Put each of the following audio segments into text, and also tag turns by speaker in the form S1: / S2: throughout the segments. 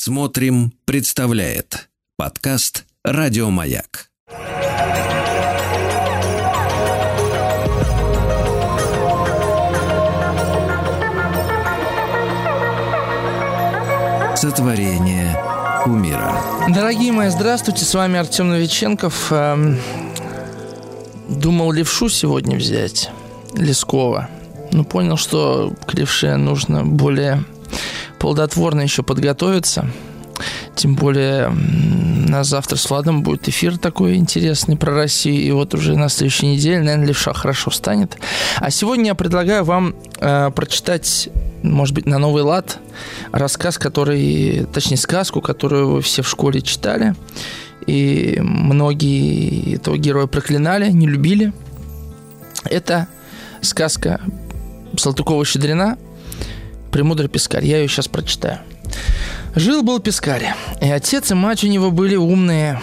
S1: Смотрим, представляет подкаст Радиомаяк. Сотворение умира.
S2: Дорогие мои, здравствуйте, с вами Артем Новиченков. Эм, думал левшу сегодня взять, Лескова. Но понял, что к левше нужно более плодотворно еще подготовиться. Тем более на завтра с Владом будет эфир такой интересный про Россию. И вот уже на следующей неделе, наверное, левша хорошо станет. А сегодня я предлагаю вам э, прочитать, может быть, на новый лад рассказ, который, точнее, сказку, которую вы все в школе читали. И многие этого героя проклинали, не любили. Это сказка Салтыкова-Щедрина «Премудрый пескарь». Я ее сейчас прочитаю. Жил-был пескарь, и отец и мать у него были умные.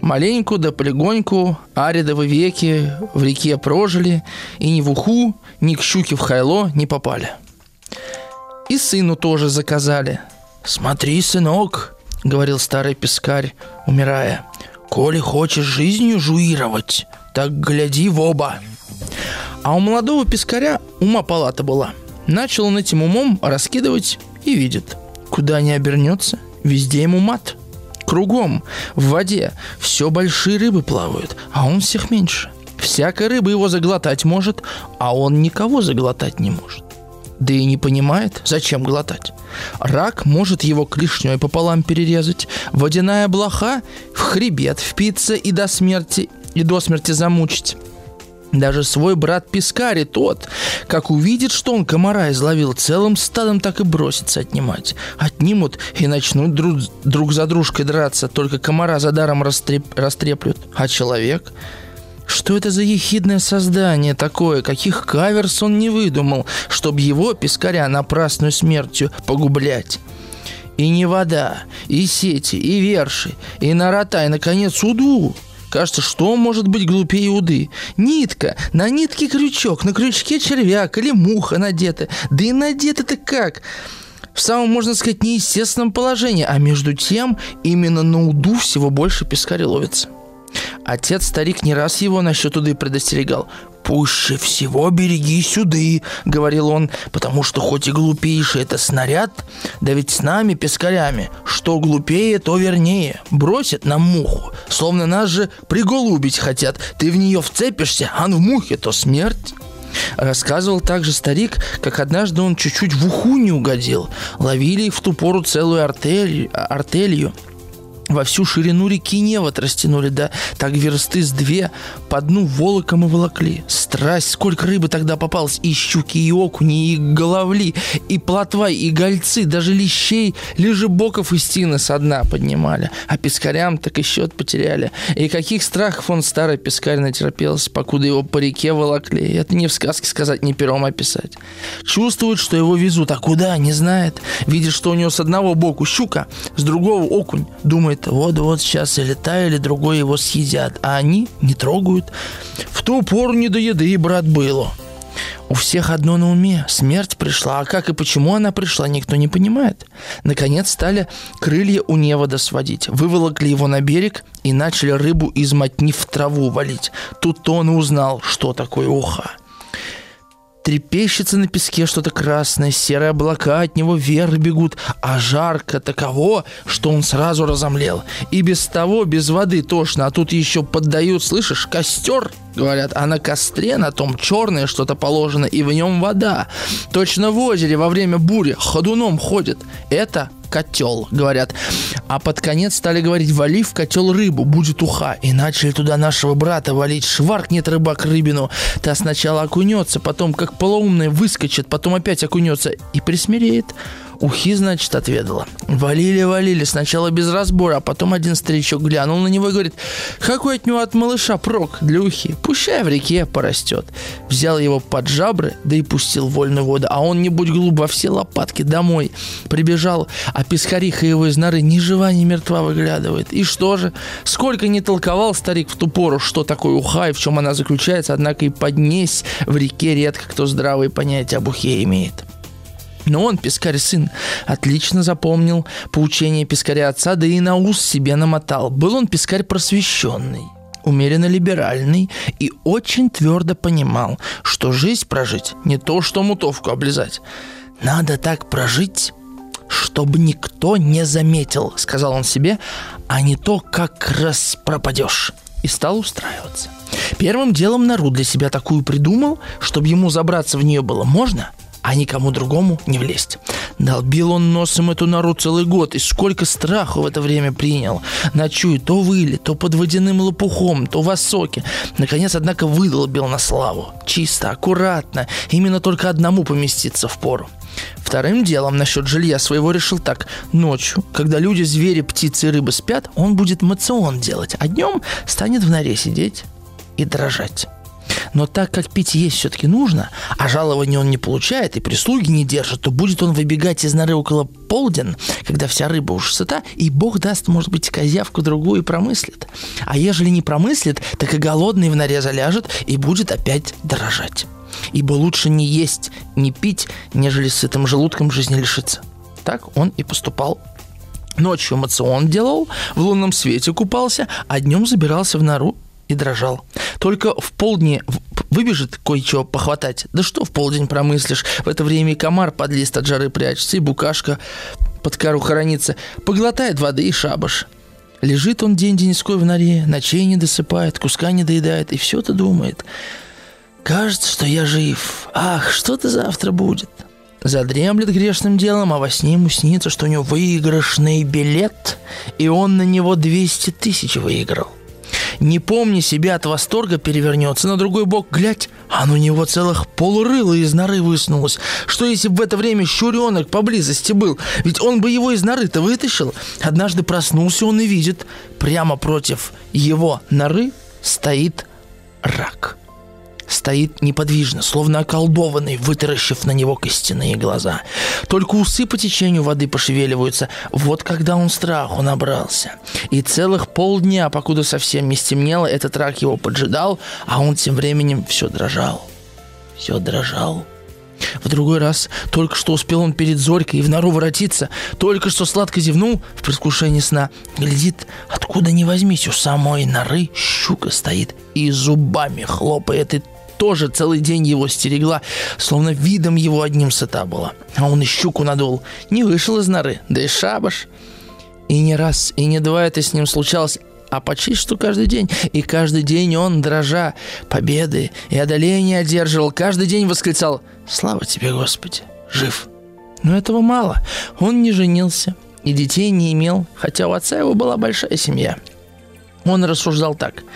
S2: Маленьку да полегоньку аридовы веки в реке прожили, и ни в уху, ни к щуке в хайло не попали. И сыну тоже заказали. «Смотри, сынок», — говорил старый пескарь, умирая, «коли хочешь жизнью жуировать, так гляди в оба». А у молодого пескаря ума палата была — Начал он этим умом раскидывать и видит. Куда не обернется, везде ему мат. Кругом, в воде, все большие рыбы плавают, а он всех меньше. Всякая рыба его заглотать может, а он никого заглотать не может. Да и не понимает, зачем глотать. Рак может его клешней пополам перерезать, водяная блоха в хребет впиться и до смерти, и до смерти замучить. Даже свой брат Пискари, тот, как увидит, что он комара изловил, целым стадом так и бросится отнимать. Отнимут и начнут друг, друг за дружкой драться, только комара за даром растреп, растреплют. А человек? Что это за ехидное создание такое? Каких каверс он не выдумал, чтобы его, Пискаря, напрасную смертью погублять? И не вода, и сети, и верши, и нарота, и, наконец, уду. Кажется, что может быть глупее уды? Нитка, на нитке крючок, на крючке червяк или муха надета. Да и надета-то как? в самом, можно сказать, неестественном положении, а между тем именно на уду всего больше пескаря ловится. Отец-старик не раз его насчет уды предостерегал. «Пуще всего береги сюды», — говорил он, «потому что хоть и глупейший это снаряд, да ведь с нами, пескарями, что глупее, то вернее. Бросит нам муху, словно нас же приголубить хотят. Ты в нее вцепишься, а в мухе то смерть». Рассказывал также старик, как однажды он чуть-чуть в уху не угодил. Ловили в ту пору целую артель, артелью – во всю ширину реки Невод растянули, да так версты с две по дну волоком и волокли. Страсть, сколько рыбы тогда попалось, и щуки, и окуни, и головли, и плотва, и гольцы, даже лещей, лежебоков и стены со дна поднимали. А пескарям так и счет потеряли. И каких страхов он старый пескарь натерпелся, покуда его по реке волокли. Это не в сказке сказать, не пером описать. Чувствует, что его везут, а куда, не знает. Видит, что у него с одного боку щука, с другого окунь. Думает, думает, вот-вот сейчас или та, или другой его съедят, а они не трогают. В ту пору не до еды, брат, было. У всех одно на уме. Смерть пришла. А как и почему она пришла, никто не понимает. Наконец стали крылья у невода сводить. Выволокли его на берег и начали рыбу из мотни в траву валить. Тут-то он узнал, что такое уха. Трепещется на песке что-то красное, серые облака от него вверх бегут, а жарко таково, что он сразу разомлел. И без того, без воды тошно, а тут еще поддают, слышишь, костер, говорят, а на костре на том черное что-то положено, и в нем вода. Точно в озере во время бури ходуном ходит. Это котел, говорят. А под конец стали говорить, вали в котел рыбу, будет уха. И начали туда нашего брата валить. Шваркнет рыбак рыбину. Та сначала окунется, потом как полоумная выскочит, потом опять окунется и присмиреет. Ухи, значит, отведала. Валили, валили, сначала без разбора, а потом один старичок глянул на него и говорит, какой от него от малыша прок для ухи, пущай в реке порастет. Взял его под жабры, да и пустил вольную воду, а он, не будь глуп, во все лопатки домой. Прибежал, а пескариха его из норы ни жива, ни мертва выглядывает. И что же? Сколько не толковал старик в ту пору, что такое уха и в чем она заключается, однако и поднесь в реке редко кто здравые понятия об ухе имеет. Но он, пескарь сын, отлично запомнил поучение пескаря отца, да и на ус себе намотал. Был он пескарь просвещенный, умеренно либеральный и очень твердо понимал, что жизнь прожить не то, что мутовку облизать. Надо так прожить, чтобы никто не заметил, сказал он себе, а не то, как раз пропадешь. И стал устраиваться. Первым делом нору для себя такую придумал, чтобы ему забраться в нее было можно – а никому другому не влезть. Долбил он носом эту нору целый год, и сколько страху в это время принял. Ночуя то выли, то под водяным лопухом, то в осоке. Наконец, однако, выдолбил на славу. Чисто, аккуратно, именно только одному поместиться в пору. Вторым делом насчет жилья своего решил так. Ночью, когда люди, звери, птицы и рыбы спят, он будет мацион делать, а днем станет в норе сидеть и дрожать. Но так как пить есть все-таки нужно, а жалования он не получает и прислуги не держит, то будет он выбегать из норы около полден, когда вся рыба уж сыта, и бог даст, может быть, козявку другую и промыслит. А ежели не промыслит, так и голодный в норе заляжет и будет опять дрожать. Ибо лучше не есть, не пить, нежели сытым желудком жизни лишиться. Так он и поступал Ночью мацион делал, в лунном свете купался, а днем забирался в нору и дрожал. Только в полдне выбежит кое-что похватать. Да что в полдень промыслишь? В это время и комар под лист от жары прячется, и букашка под кору хоронится. Поглотает воды и шабаш. Лежит он день-деньской в норе, ночей не досыпает, куска не доедает, и все-то думает. Кажется, что я жив. Ах, что-то завтра будет. Задремлет грешным делом, а во сне ему снится, что у него выигрышный билет, и он на него 200 тысяч выиграл не помни себя от восторга, перевернется на другой бок, глядь, а у него целых полрыла из норы высунулось. Что если бы в это время щуренок поблизости был? Ведь он бы его из норы-то вытащил. Однажды проснулся он и видит, прямо против его норы стоит рак стоит неподвижно, словно околдованный, вытаращив на него костяные глаза. Только усы по течению воды пошевеливаются. Вот когда он страху набрался. И целых полдня, покуда совсем не стемнело, этот рак его поджидал, а он тем временем все дрожал. Все дрожал. В другой раз только что успел он перед Зорькой и в нору воротиться, только что сладко зевнул в предвкушении сна. Глядит, откуда ни возьмись, у самой норы щука стоит и зубами хлопает, и тоже целый день его стерегла, словно видом его одним сыта была. А он и щуку надул, не вышел из норы, да и шабаш. И не раз, и не два это с ним случалось, а почти что каждый день. И каждый день он, дрожа, победы и одоления одерживал, каждый день восклицал «Слава тебе, Господи, жив!» Но этого мало. Он не женился и детей не имел, хотя у отца его была большая семья. Он рассуждал так –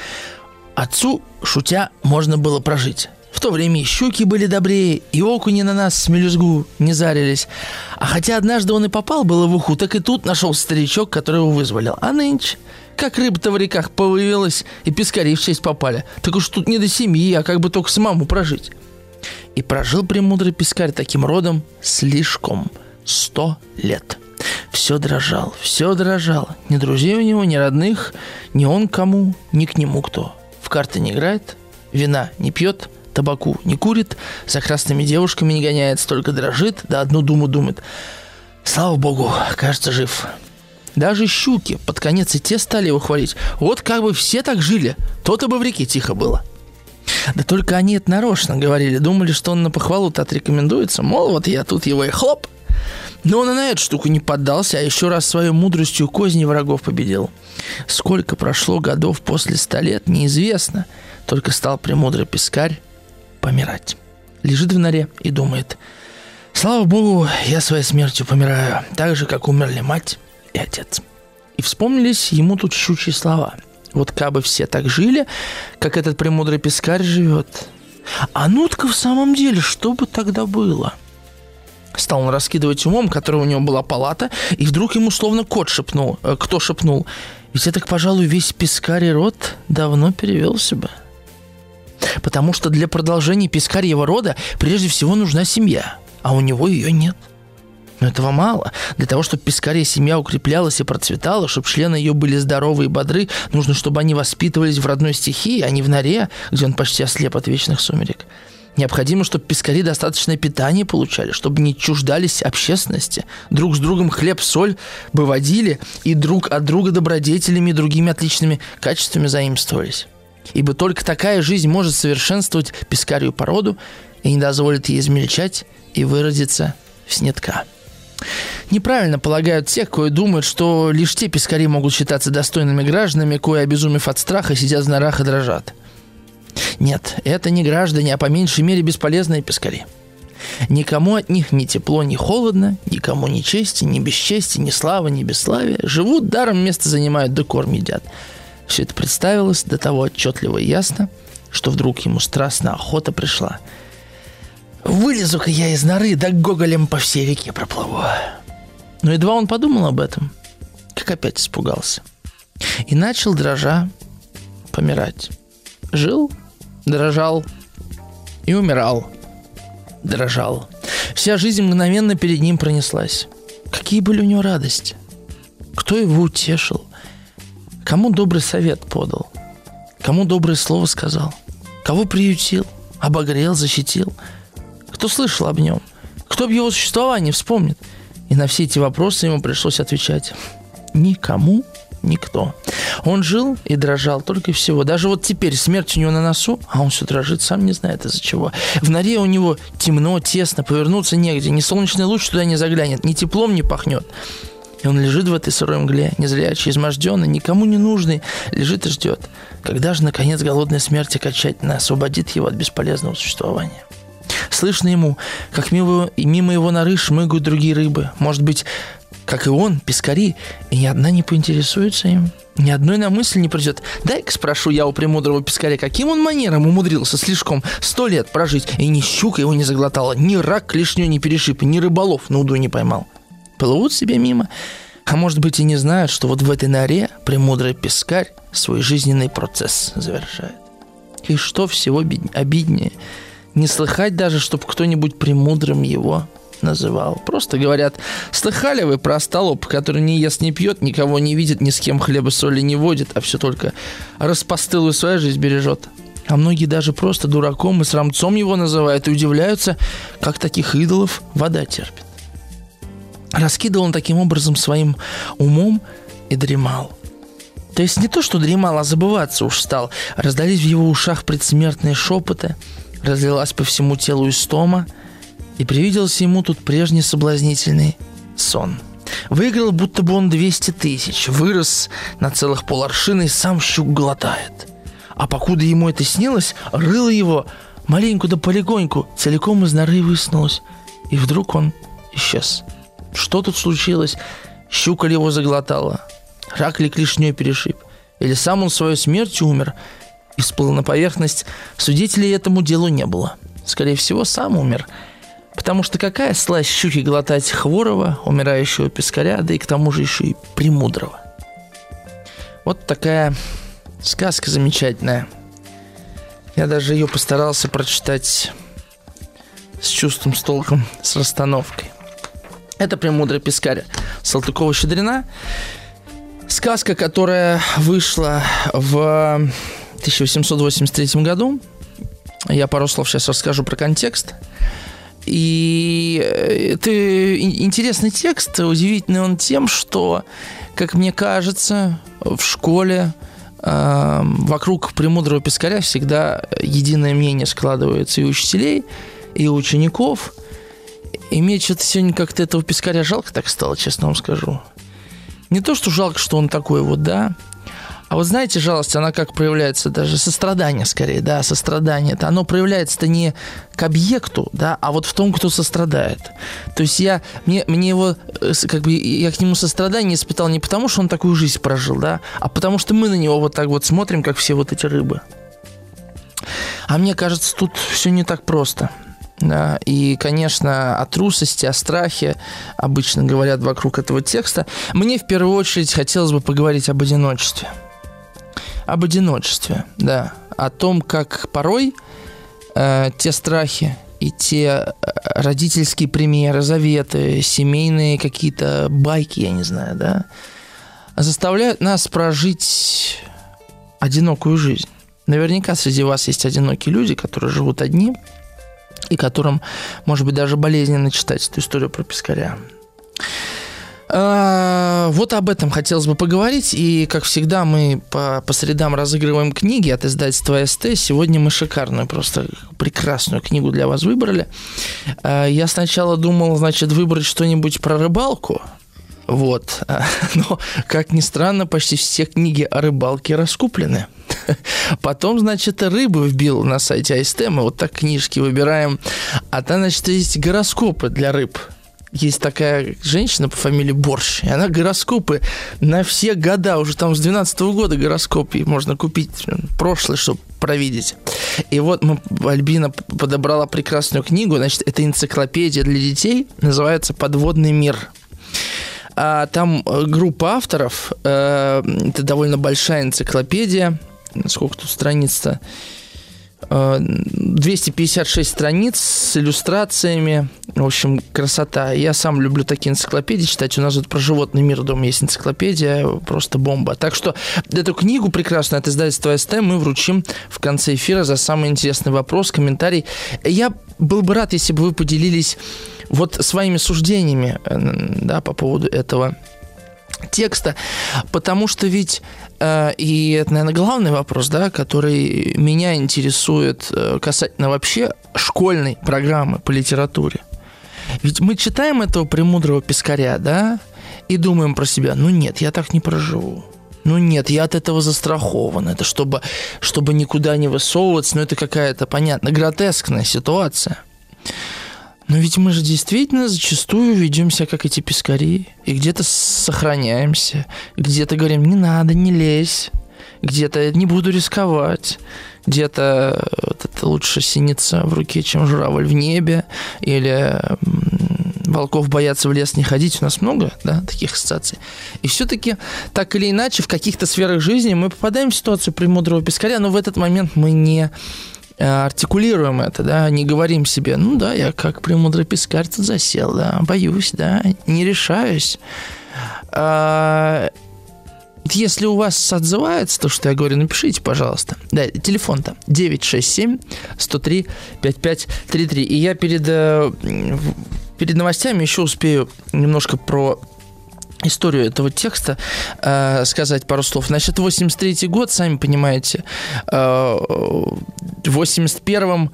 S2: Отцу, шутя, можно было прожить. В то время и щуки были добрее, и окуни на нас с мелюзгу не зарились. А хотя однажды он и попал было в уху, так и тут нашел старичок, который его вызволил. А нынче, как рыба-то в реках появилась, и пескари в честь попали, так уж тут не до семьи, а как бы только самому прожить. И прожил премудрый пескарь таким родом слишком сто лет. Все дрожал, все дрожал. Ни друзей у него, ни родных, ни он кому, ни к нему кто в карты не играет, вина не пьет, табаку не курит, за красными девушками не гоняется, только дрожит, да одну думу думает. Слава богу, кажется, жив. Даже щуки под конец и те стали его хвалить. Вот как бы все так жили, то-то бы в реке тихо было. Да только они это нарочно говорили, думали, что он на похвалу-то отрекомендуется, мол, вот я тут его и хлоп – но он и на эту штуку не поддался, а еще раз своей мудростью козни врагов победил. Сколько прошло годов после ста лет, неизвестно. Только стал премудрый пескарь помирать. Лежит в норе и думает, слава богу, я своей смертью помираю, так же, как умерли мать и отец. И вспомнились ему тут щучьи слова. Вот кабы все так жили, как этот премудрый пескарь живет. А нутка в самом деле, что бы тогда было – Стал он раскидывать умом, который у него была палата, и вдруг ему словно кот шепнул. Э, кто шепнул? Ведь я так, пожалуй, весь пескарий род давно перевелся бы. Потому что для продолжения пескарьего рода прежде всего нужна семья, а у него ее нет. Но этого мало. Для того, чтобы пескария семья укреплялась и процветала, чтобы члены ее были здоровы и бодры, нужно, чтобы они воспитывались в родной стихии, а не в норе, где он почти ослеп от вечных сумерек. Необходимо, чтобы пескари достаточное питание получали, чтобы не чуждались общественности, друг с другом хлеб-соль бы водили и друг от друга добродетелями и другими отличными качествами заимствовались. Ибо только такая жизнь может совершенствовать пескарию породу и не дозволит ей измельчать и выродиться в снетка. Неправильно полагают те, кое думают, что лишь те пескари могут считаться достойными гражданами, кое, обезумев от страха, сидят в норах и дрожат. Нет, это не граждане, а по меньшей мере бесполезные пескари. Никому от них ни тепло, ни холодно, никому ни чести, ни бесчести, ни славы, ни бесславия. Живут, даром место занимают, да корм едят. Все это представилось до того отчетливо и ясно, что вдруг ему страстно охота пришла. Вылезу-ка я из норы, да гоголем по всей реке проплыву. Но едва он подумал об этом, как опять испугался. И начал, дрожа, помирать. Жил, дрожал и умирал. Дрожал. Вся жизнь мгновенно перед ним пронеслась. Какие были у него радости. Кто его утешил? Кому добрый совет подал? Кому доброе слово сказал? Кого приютил? Обогрел, защитил? Кто слышал об нем? Кто об его существовании вспомнит? И на все эти вопросы ему пришлось отвечать. Никому никто. Он жил и дрожал только и всего. Даже вот теперь смерть у него на носу, а он все дрожит, сам не знает из-за чего. В норе у него темно, тесно, повернуться негде. Ни солнечный луч туда не заглянет, ни теплом не пахнет. И он лежит в этой сырой мгле, незрячий, изможденный, никому не нужный, лежит и ждет. Когда же, наконец, голодная смерть окончательно освободит его от бесполезного существования? Слышно ему, как мимо, мимо его норы шмыгают другие рыбы. Может быть, как и он, пескари, и ни одна не поинтересуется им. Ни одной на мысль не придет. Дай-ка спрошу я у премудрого пескаря, каким он манером умудрился слишком сто лет прожить, и ни щука его не заглотала, ни рак клешню не перешиб, ни рыболов на уду не поймал. Плывут себе мимо, а может быть и не знают, что вот в этой норе премудрый пескарь свой жизненный процесс завершает. И что всего обиднее – не слыхать даже, чтобы кто-нибудь премудрым его называл. Просто говорят, слыхали вы про остолоп, который не ест, не пьет, никого не видит, ни с кем хлеба соли не водит, а все только распостылую свою жизнь бережет. А многие даже просто дураком и срамцом его называют и удивляются, как таких идолов вода терпит. Раскидывал он таким образом своим умом и дремал. То есть не то, что дремал, а забываться уж стал. Раздались в его ушах предсмертные шепоты – разлилась по всему телу истома, и привиделся ему тут прежний соблазнительный сон. Выиграл, будто бы он 200 тысяч, вырос на целых поларшины и сам щук глотает. А покуда ему это снилось, рыло его маленьку да полегоньку, целиком из норы высунулось. И вдруг он исчез. Что тут случилось? Щука ли его заглотала? Рак ли клешней перешиб? Или сам он своей смертью умер – и всплыл на поверхность, свидетелей этому делу не было. Скорее всего, сам умер. Потому что какая сласть щуки глотать хворого, умирающего пескаря, да и к тому же еще и премудрого. Вот такая сказка замечательная. Я даже ее постарался прочитать с чувством, с толком, с расстановкой. Это «Премудрый пескарь» Салтыкова-Щедрина. Сказка, которая вышла в 1883 году. Я пару слов сейчас расскажу про контекст. И э, это интересный текст, удивительный он тем, что, как мне кажется, в школе э, вокруг премудрого пескаря всегда единое мнение складывается и учителей, и учеников. И мне что-то сегодня как-то этого пескаря жалко так стало, честно вам скажу. Не то, что жалко, что он такой вот, да, а вот знаете, жалость, она как проявляется, даже сострадание скорее, да, сострадание. Это оно проявляется-то не к объекту, да, а вот в том, кто сострадает. То есть я, мне, мне его, э, как бы, я к нему сострадание испытал не потому, что он такую жизнь прожил, да, а потому что мы на него вот так вот смотрим, как все вот эти рыбы. А мне кажется, тут все не так просто. Да, и, конечно, о трусости, о страхе обычно говорят вокруг этого текста. Мне в первую очередь хотелось бы поговорить об одиночестве – об одиночестве, да, о том, как порой э, те страхи и те э, родительские примеры, заветы, семейные какие-то байки, я не знаю, да, заставляют нас прожить одинокую жизнь. Наверняка среди вас есть одинокие люди, которые живут одни, и которым, может быть, даже болезненно читать эту историю про пескаря. А, вот об этом хотелось бы поговорить. И, как всегда, мы по, по средам разыгрываем книги от издательства СТ. Сегодня мы шикарную, просто прекрасную книгу для вас выбрали. А, я сначала думал, значит, выбрать что-нибудь про рыбалку. Вот. Но, как ни странно, почти все книги о рыбалке раскуплены. Потом, значит, рыбы вбил на сайте АСТ. Мы вот так книжки выбираем. А там, значит, есть гороскопы для рыб есть такая женщина по фамилии Борщ, и она гороскопы на все года, уже там с 12 -го года гороскопы можно купить прошлый, чтобы провидеть. И вот мы, Альбина подобрала прекрасную книгу, значит, это энциклопедия для детей, называется «Подводный мир». А там э, группа авторов, э, это довольно большая энциклопедия, сколько тут страниц-то, 256 страниц с иллюстрациями. В общем, красота. Я сам люблю такие энциклопедии читать. У нас тут про животный мир дома есть энциклопедия. Просто бомба. Так что эту книгу прекрасную от издательства СТ мы вручим в конце эфира за самый интересный вопрос, комментарий. Я был бы рад, если бы вы поделились вот своими суждениями да, по поводу этого текста, потому что ведь Э, и это, наверное, главный вопрос, да, который меня интересует э, касательно вообще школьной программы по литературе. Ведь мы читаем этого премудрого пескаря, да, и думаем про себя, ну нет, я так не проживу. Ну нет, я от этого застрахован. Это чтобы, чтобы никуда не высовываться, но это какая-то, понятно, гротескная ситуация. Но ведь мы же действительно зачастую ведем себя как эти пескари. И где-то сохраняемся, где-то говорим, не надо, не лезь. Где-то не буду рисковать. Где-то вот это лучше синица в руке, чем журавль в небе. Или волков боятся в лес не ходить. У нас много да, таких ассоциаций. И все-таки, так или иначе, в каких-то сферах жизни мы попадаем в ситуацию премудрого пескаря, но в этот момент мы не Э, артикулируем это, да, не говорим себе, ну да, я как премудрый пескарь тут засел, да, боюсь, да, не решаюсь. А, если у вас отзывается то, что я говорю, напишите, пожалуйста. Да, телефон-то 967 103 5533. И я перед, э, перед новостями еще успею немножко про историю этого текста э, сказать пару слов. Значит, 83 год, сами понимаете, э, в 81-м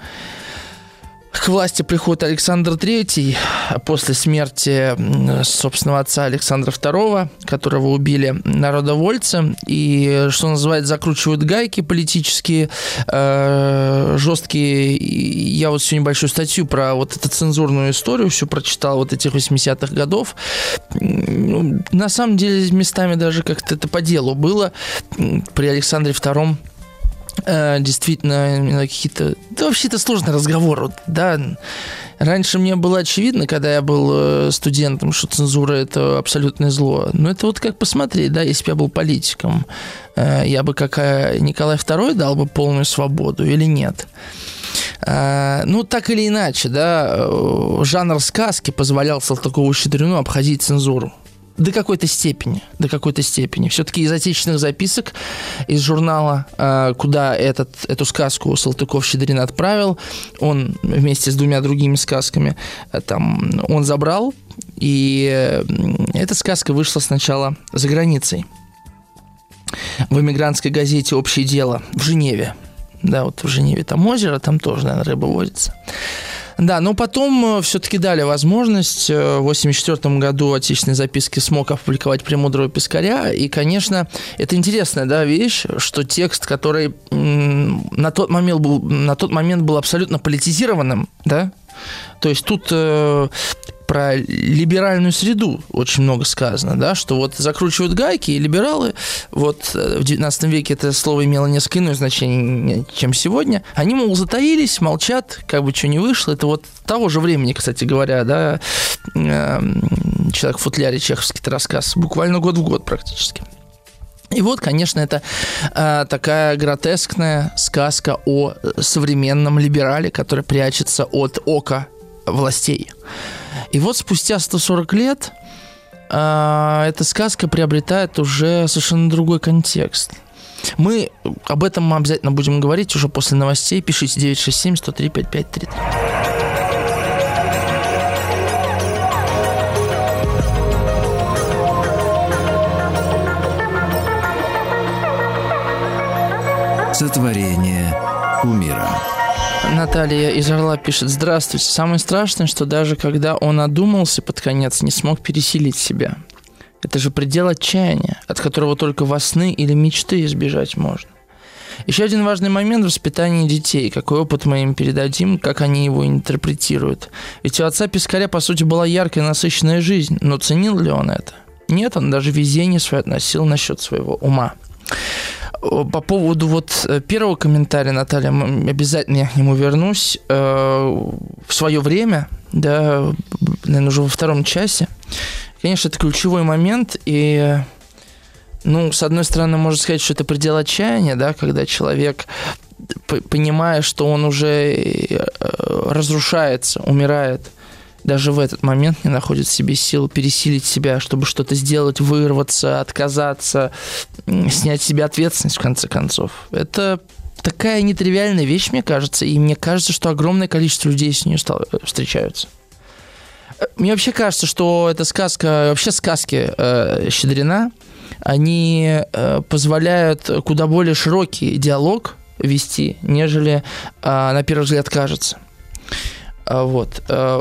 S2: к власти приходит Александр III после смерти собственного отца Александра II, которого убили народовольцы, и, что называется, закручивают гайки политические, э, жесткие. Я вот всю небольшую статью про вот эту цензурную историю все прочитал вот этих 80-х годов. Ну, на самом деле, местами даже как-то это по делу было при Александре II Э, действительно какие-то... Да вообще это сложный разговор, вот, да. Раньше мне было очевидно, когда я был э, студентом, что цензура – это абсолютное зло. Но это вот как посмотреть, да, если бы я был политиком, э, я бы, как Николай II, дал бы полную свободу или нет? Ну, так или иначе, да, жанр сказки позволял Салтыкову-Щедрину обходить цензуру. До какой-то степени, до какой-то степени. Все-таки из отечественных записок из журнала, э, куда этот, эту сказку Салтыков-Щедрин отправил, он вместе с двумя другими сказками э, там он забрал, и э, эта сказка вышла сначала за границей. В эмигрантской газете «Общее дело» в Женеве. Да, вот в Женеве там озеро, там тоже, наверное, рыба водится. Да, но потом э, все-таки дали возможность. Э, в 1984 году отечественные записки смог опубликовать «Премудрого пескаря». И, конечно, это интересная да, вещь, что текст, который на тот момент был, на тот момент был абсолютно политизированным, да, то есть тут э, про либеральную среду очень много сказано, да, что вот закручивают гайки, и либералы, вот э, в 19 веке это слово имело несколько иное значение, чем сегодня, они, мол, затаились, молчат, как бы что не вышло, это вот того же времени, кстати говоря, да, эм, «Человек в футляре», чеховский рассказ, буквально год в год практически. И вот, конечно, это э, такая гротескная сказка о современном либерале, который прячется от ока властей. И вот спустя 140 лет э, эта сказка приобретает уже совершенно другой контекст. Мы об этом мы обязательно будем говорить уже после новостей. Пишите 967 103 5533.
S1: Сотворение умира.
S2: Наталья из Орла пишет, здравствуйте. Самое страшное, что даже когда он одумался под конец, не смог пересилить себя. Это же предел отчаяния, от которого только во сны или мечты избежать можно. Еще один важный момент – воспитание детей. Какой опыт мы им передадим, как они его интерпретируют. Ведь у отца Пискаря, по сути, была яркая, насыщенная жизнь. Но ценил ли он это? Нет, он даже везение свое относил насчет своего ума. По поводу вот э, первого комментария, Наталья, обязательно я к нему вернусь. Э, в свое время, да, наверное, уже во втором часе, конечно, это ключевой момент, и ну, с одной стороны, можно сказать, что это предел отчаяния, да, когда человек, понимая, что он уже э, разрушается, умирает, даже в этот момент не находит в себе сил пересилить себя, чтобы что-то сделать, вырваться, отказаться, снять с себя ответственность, в конце концов. Это такая нетривиальная вещь, мне кажется, и мне кажется, что огромное количество людей с ней встречаются. Мне вообще кажется, что эта сказка, вообще сказки э, Щедрина, они э, позволяют куда более широкий диалог вести, нежели э, на первый взгляд кажется. А, вот. Э,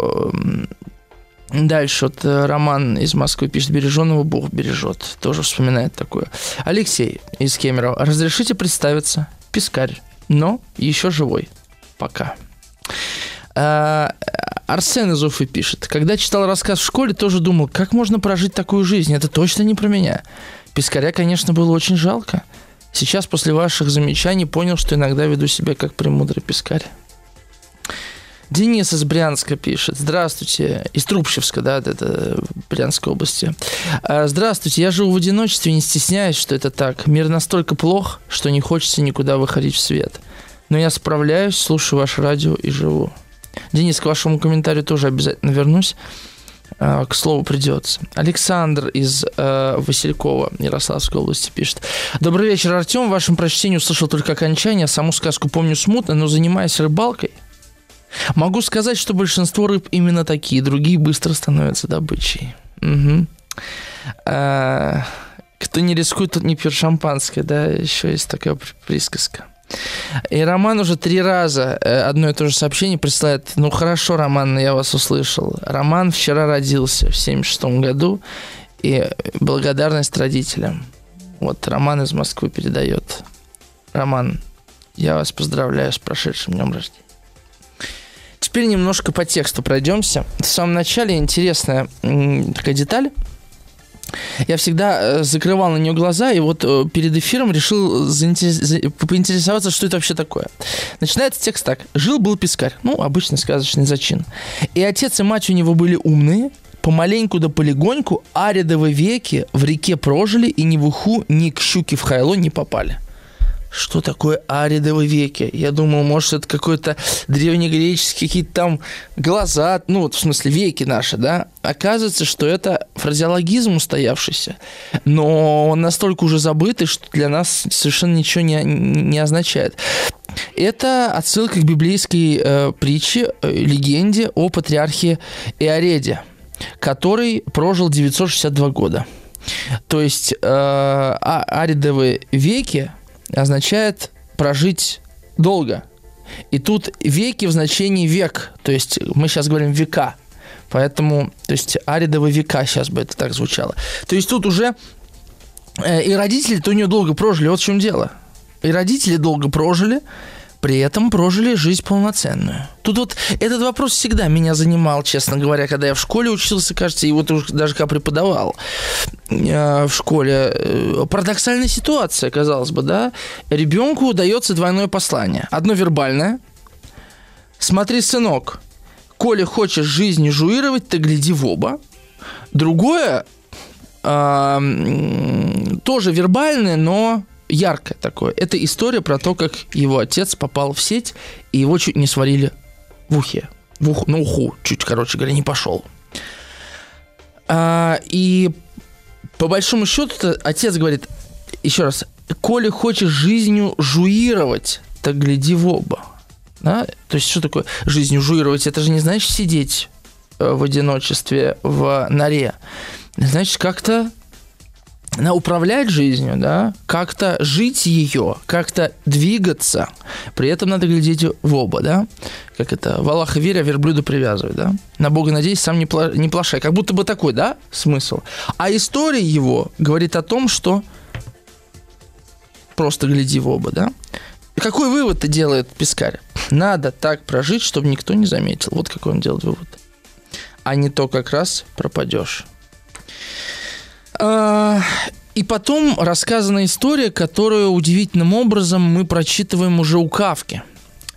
S2: дальше вот э, Роман из Москвы пишет, береженного Бог бережет. Тоже вспоминает такое. Алексей из Кемерово. Разрешите представиться? Пискарь, но еще живой. Пока. А, Арсен из Уфы пишет. Когда читал рассказ в школе, тоже думал, как можно прожить такую жизнь? Это точно не про меня. Пискаря, конечно, было очень жалко. Сейчас, после ваших замечаний, понял, что иногда веду себя как премудрый пискарь. Денис из Брянска пишет. Здравствуйте. Из Трубчевска, да, это Брянской области. А, здравствуйте. Я живу в одиночестве не стесняюсь, что это так. Мир настолько плох, что не хочется никуда выходить в свет. Но я справляюсь, слушаю ваше радио и живу. Денис, к вашему комментарию тоже обязательно вернусь. А, к слову придется. Александр из э, Василькова, Ярославской области, пишет. Добрый вечер, Артем. В вашем прочтении услышал только окончание. Саму сказку помню смутно, но занимаясь рыбалкой, могу сказать, что большинство рыб именно такие, другие быстро становятся добычей. Угу. А, кто не рискует, тот не пьет шампанское, да, еще есть такая присказка. И Роман уже три раза э, одно и то же сообщение присылает. Ну хорошо, Роман, я вас услышал. Роман вчера родился в 76 году. И благодарность родителям. Вот Роман из Москвы передает. Роман, я вас поздравляю с прошедшим днем рождения. Теперь немножко по тексту пройдемся. В самом начале интересная такая деталь. Я всегда э, закрывал на нее глаза, и вот э, перед эфиром решил поинтересоваться, что это вообще такое. Начинается текст так. Жил-был пескарь. Ну, обычный сказочный зачин. И отец и мать у него были умные, помаленьку да полегоньку аридовы веки в реке прожили и ни в уху, ни к щуке в хайло не попали что такое аридовые веки? Я думал, может, это какой-то древнегреческий какие-то там глаза, ну, вот в смысле веки наши, да? Оказывается, что это фразеологизм устоявшийся, но он настолько уже забытый, что для нас совершенно ничего не, не означает. Это отсылка к библейской э, притче, э, легенде о патриархе Иореде, который прожил 962 года. То есть э, а, аридовые веки – означает прожить долго. И тут веки в значении век, то есть мы сейчас говорим века, поэтому, то есть аридовые века сейчас бы это так звучало. То есть тут уже э, и родители-то у нее долго прожили, вот в чем дело. И родители долго прожили, при этом прожили жизнь полноценную. Тут вот этот вопрос всегда меня занимал, честно говоря, когда я в школе учился, кажется, и вот даже когда преподавал э, в школе. Э, парадоксальная ситуация, казалось бы, да? Ребенку удается двойное послание. Одно вербальное. Смотри, сынок, коли хочешь жизнь жуировать, ты гляди в оба. Другое, э, тоже вербальное, но яркое такое. Это история про то, как его отец попал в сеть, и его чуть не сварили в ухе. В уху, на уху, чуть, короче говоря, не пошел. А, и по большому счету отец говорит, еще раз, коли хочешь жизнью жуировать, так гляди в оба. Да? То есть, что такое жизнью жуировать? Это же не значит сидеть э, в одиночестве в норе. Значит, как-то на управлять жизнью, да, как-то жить ее, как-то двигаться. При этом надо глядеть в оба, да. Как это, в Аллаха веря, верблюду привязывай, да. На Бога надеюсь, сам не, пла- не плашай. Как будто бы такой, да, смысл. А история его говорит о том, что просто гляди в оба, да. Какой вывод-то делает Пискарь? Надо так прожить, чтобы никто не заметил. Вот какой он делает вывод. А не то как раз пропадешь. А, и потом рассказана история, которую удивительным образом мы прочитываем уже у Кавки.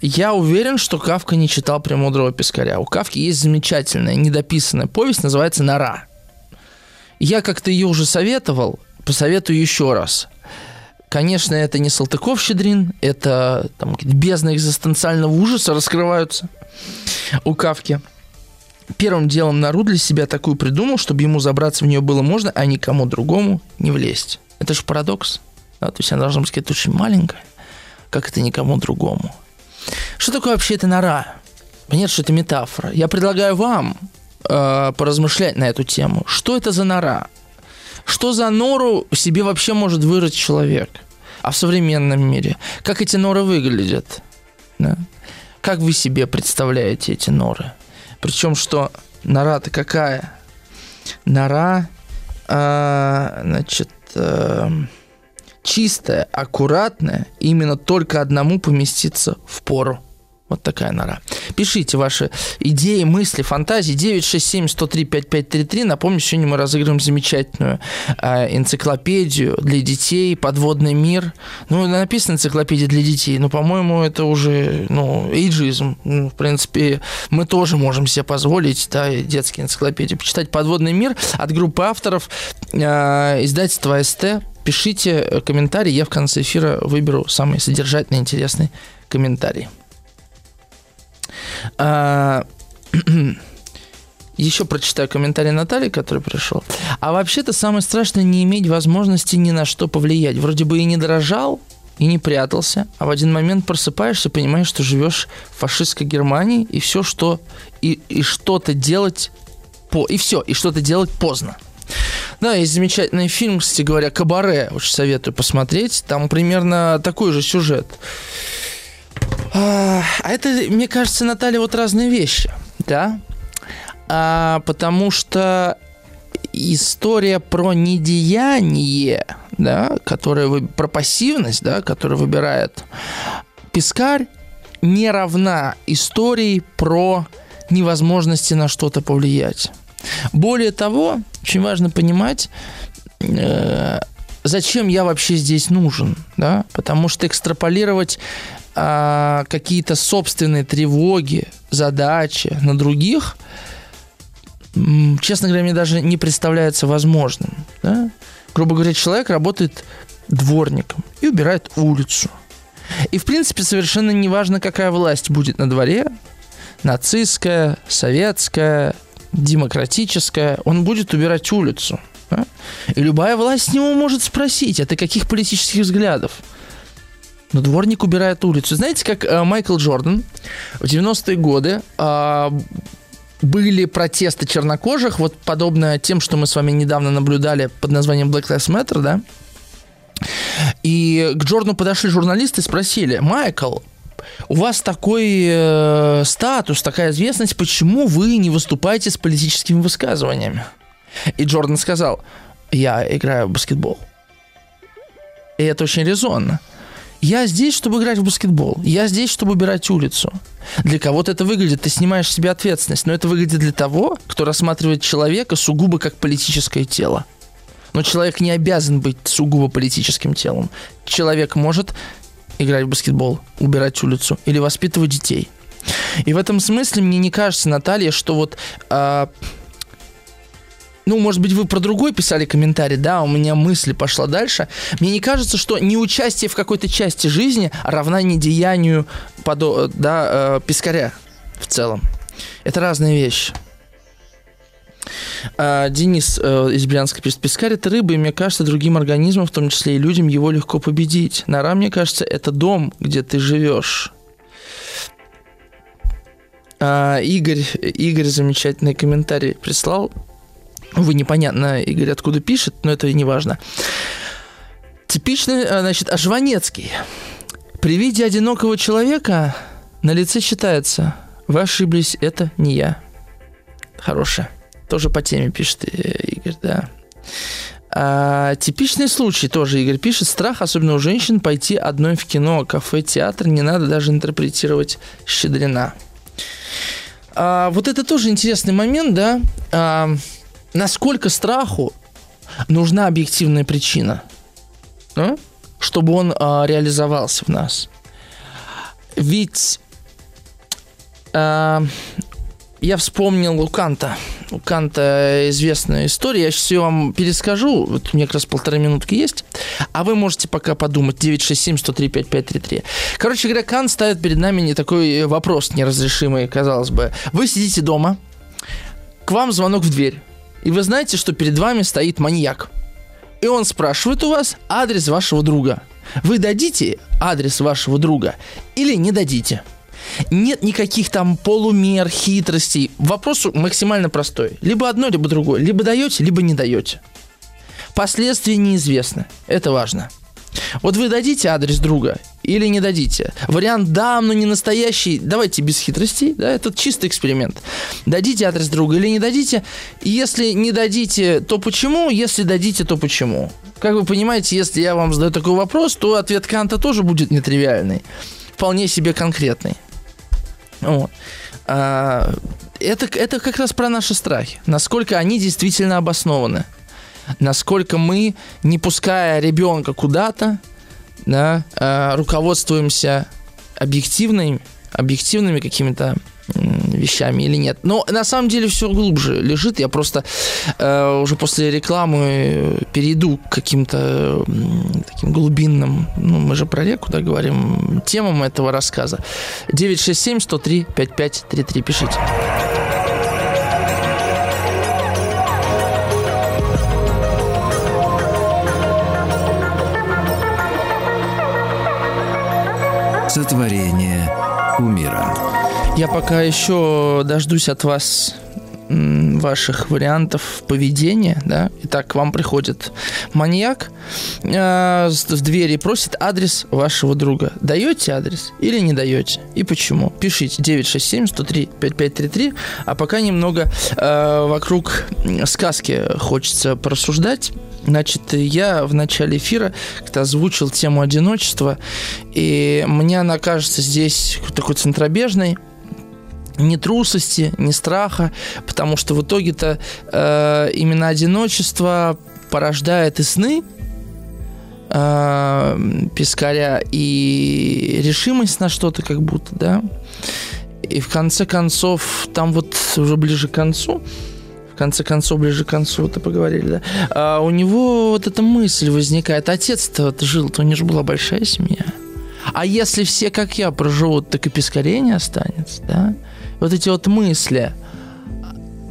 S2: Я уверен, что Кавка не читал «Премудрого пескаря». У Кавки есть замечательная, недописанная повесть, называется «Нора». Я как-то ее уже советовал, посоветую еще раз. Конечно, это не Салтыков-Щедрин, это там, бездна экзистенциального ужаса раскрываются у Кавки – первым делом Нару для себя такую придумал, чтобы ему забраться в нее было можно, а никому другому не влезть. Это же парадокс. Да? То есть она должна быть какая-то очень маленькая, как это никому другому. Что такое вообще эта нора? Понятно, что это метафора. Я предлагаю вам э, поразмышлять на эту тему. Что это за нора? Что за нору себе вообще может вырыть человек? А в современном мире? Как эти норы выглядят? Да? Как вы себе представляете эти норы? Причем, что нора-то какая? Нора, а, значит, а, чистая, аккуратная, именно только одному поместиться в пору. Вот такая нора. Пишите ваши идеи, мысли, фантазии. 967-103-5533. Напомню, сегодня мы разыгрываем замечательную э, энциклопедию для детей «Подводный мир». Ну, написано энциклопедия для детей, но, по-моему, это уже, ну, эйджизм. Ну, в принципе, мы тоже можем себе позволить, да, детские энциклопедии почитать «Подводный мир» от группы авторов э, издательства СТ. Пишите комментарии, я в конце эфира выберу самый содержательный, интересный комментарий. А, еще прочитаю комментарий Натальи, который пришел. А вообще-то самое страшное не иметь возможности ни на что повлиять. Вроде бы и не дрожал, и не прятался, а в один момент просыпаешься, понимаешь, что живешь в фашистской Германии, и все, что и, и что-то делать по и все, и что-то делать поздно. Да, есть замечательный фильм, кстати говоря, «Кабаре», очень советую посмотреть. Там примерно такой же сюжет. А, а это, мне кажется, Наталья, вот разные вещи, да? А, потому что история про недеяние, да, которая вы, про пассивность, да, которую выбирает Пискарь, не равна истории про невозможности на что-то повлиять. Более того, очень важно понимать, э, зачем я вообще здесь нужен, да, потому что экстраполировать а, какие-то собственные тревоги, задачи на других, честно говоря, мне даже не представляется возможным. Да? Грубо говоря, человек работает дворником и убирает улицу. И, в принципе, совершенно не важно, какая власть будет на дворе, нацистская, советская, демократическая, он будет убирать улицу. Да? И любая власть с него может спросить, а ты каких политических взглядов? Но дворник убирает улицу. Знаете, как э, Майкл Джордан в 90-е годы э, были протесты чернокожих, вот подобное тем, что мы с вами недавно наблюдали под названием Black Lives Matter, да? И к Джордану подошли журналисты и спросили, Майкл, у вас такой э, статус, такая известность, почему вы не выступаете с политическими высказываниями? И Джордан сказал, я играю в баскетбол. И это очень резонно. Я здесь, чтобы играть в баскетбол. Я здесь, чтобы убирать улицу. Для кого-то это выглядит, ты снимаешь себе ответственность, но это выглядит для того, кто рассматривает человека сугубо как политическое тело. Но человек не обязан быть сугубо политическим телом. Человек может играть в баскетбол, убирать улицу или воспитывать детей. И в этом смысле мне не кажется, Наталья, что вот э, ну, может быть, вы про другой писали комментарий, да, у меня мысль пошла дальше. Мне не кажется, что неучастие в какой-то части жизни равна недеянию подо, да, э, пескаря в целом. Это разные вещи. А, Денис э, из Брянска пишет, пескарь это рыба, и мне кажется, другим организмам, в том числе и людям, его легко победить. Нора, мне кажется, это дом, где ты живешь. А, Игорь, Игорь замечательный комментарий прислал Вы непонятно, Игорь, откуда пишет, но это не важно. Типичный, э, значит, Ажванецкий. При виде одинокого человека на лице считается, вы ошиблись, это не я. Хорошая. Тоже по теме пишет э, Игорь, да. А, типичный случай тоже Игорь пишет. Страх, особенно у женщин, пойти одной в кино, кафе, театр. Не надо даже интерпретировать Щедрина. А, вот это тоже интересный момент, да. А, насколько страху нужна объективная причина, да? чтобы он а, реализовался в нас. Ведь а, я вспомнил у Канта. У Канта известная история. Я сейчас ее вам перескажу. Вот у меня как раз полторы минутки есть. А вы можете пока подумать. 967-103-5533. Короче говоря, Кант ставит перед нами не такой вопрос неразрешимый, казалось бы. Вы сидите дома, к вам звонок в дверь. И вы знаете, что перед вами стоит маньяк. И он спрашивает у вас адрес вашего друга. Вы дадите адрес вашего друга или не дадите? Нет никаких там полумер, хитростей. Вопрос максимально простой. Либо одно, либо другое. Либо даете, либо не даете. Последствия неизвестны. Это важно. Вот вы дадите адрес друга или не дадите? Вариант «да, но не настоящий». Давайте без хитростей, да, это чистый эксперимент. Дадите адрес друга или не дадите? Если не дадите, то почему? Если дадите, то почему? Как вы понимаете, если я вам задаю такой вопрос, то ответ Канта тоже будет нетривиальный. Вполне себе конкретный. Вот. А, это, это как раз про наши страхи. Насколько они действительно обоснованы. Насколько мы, не пуская ребенка куда-то, да, а, руководствуемся объективными, объективными какими-то вещами или нет. Но на самом деле все глубже лежит. Я просто э, уже после рекламы перейду к каким-то э, таким глубинным, ну, мы же про реку, да, говорим, темам этого рассказа. 967-103-5533, пишите.
S1: Сотворение умира.
S2: Я пока еще дождусь от вас ваших вариантов поведения, да, итак, к вам приходит маньяк э, в двери просит адрес вашего друга. Даете адрес или не даете? И почему? Пишите 967-103-5533, а пока немного э, вокруг сказки хочется порассуждать. Значит, я в начале эфира как-то озвучил тему одиночества, и мне она кажется здесь такой центробежной, ни трусости, ни страха, потому что в итоге-то э, именно одиночество порождает и сны э, пескаря, и решимость на что-то как будто, да. И в конце концов, там вот уже ближе к концу, конце концов, ближе к концу, это поговорили, да, а у него вот эта мысль возникает. Отец-то жил-то, у него же была большая семья. А если все, как я, проживут, так и пескарей не останется, да? вот эти вот мысли.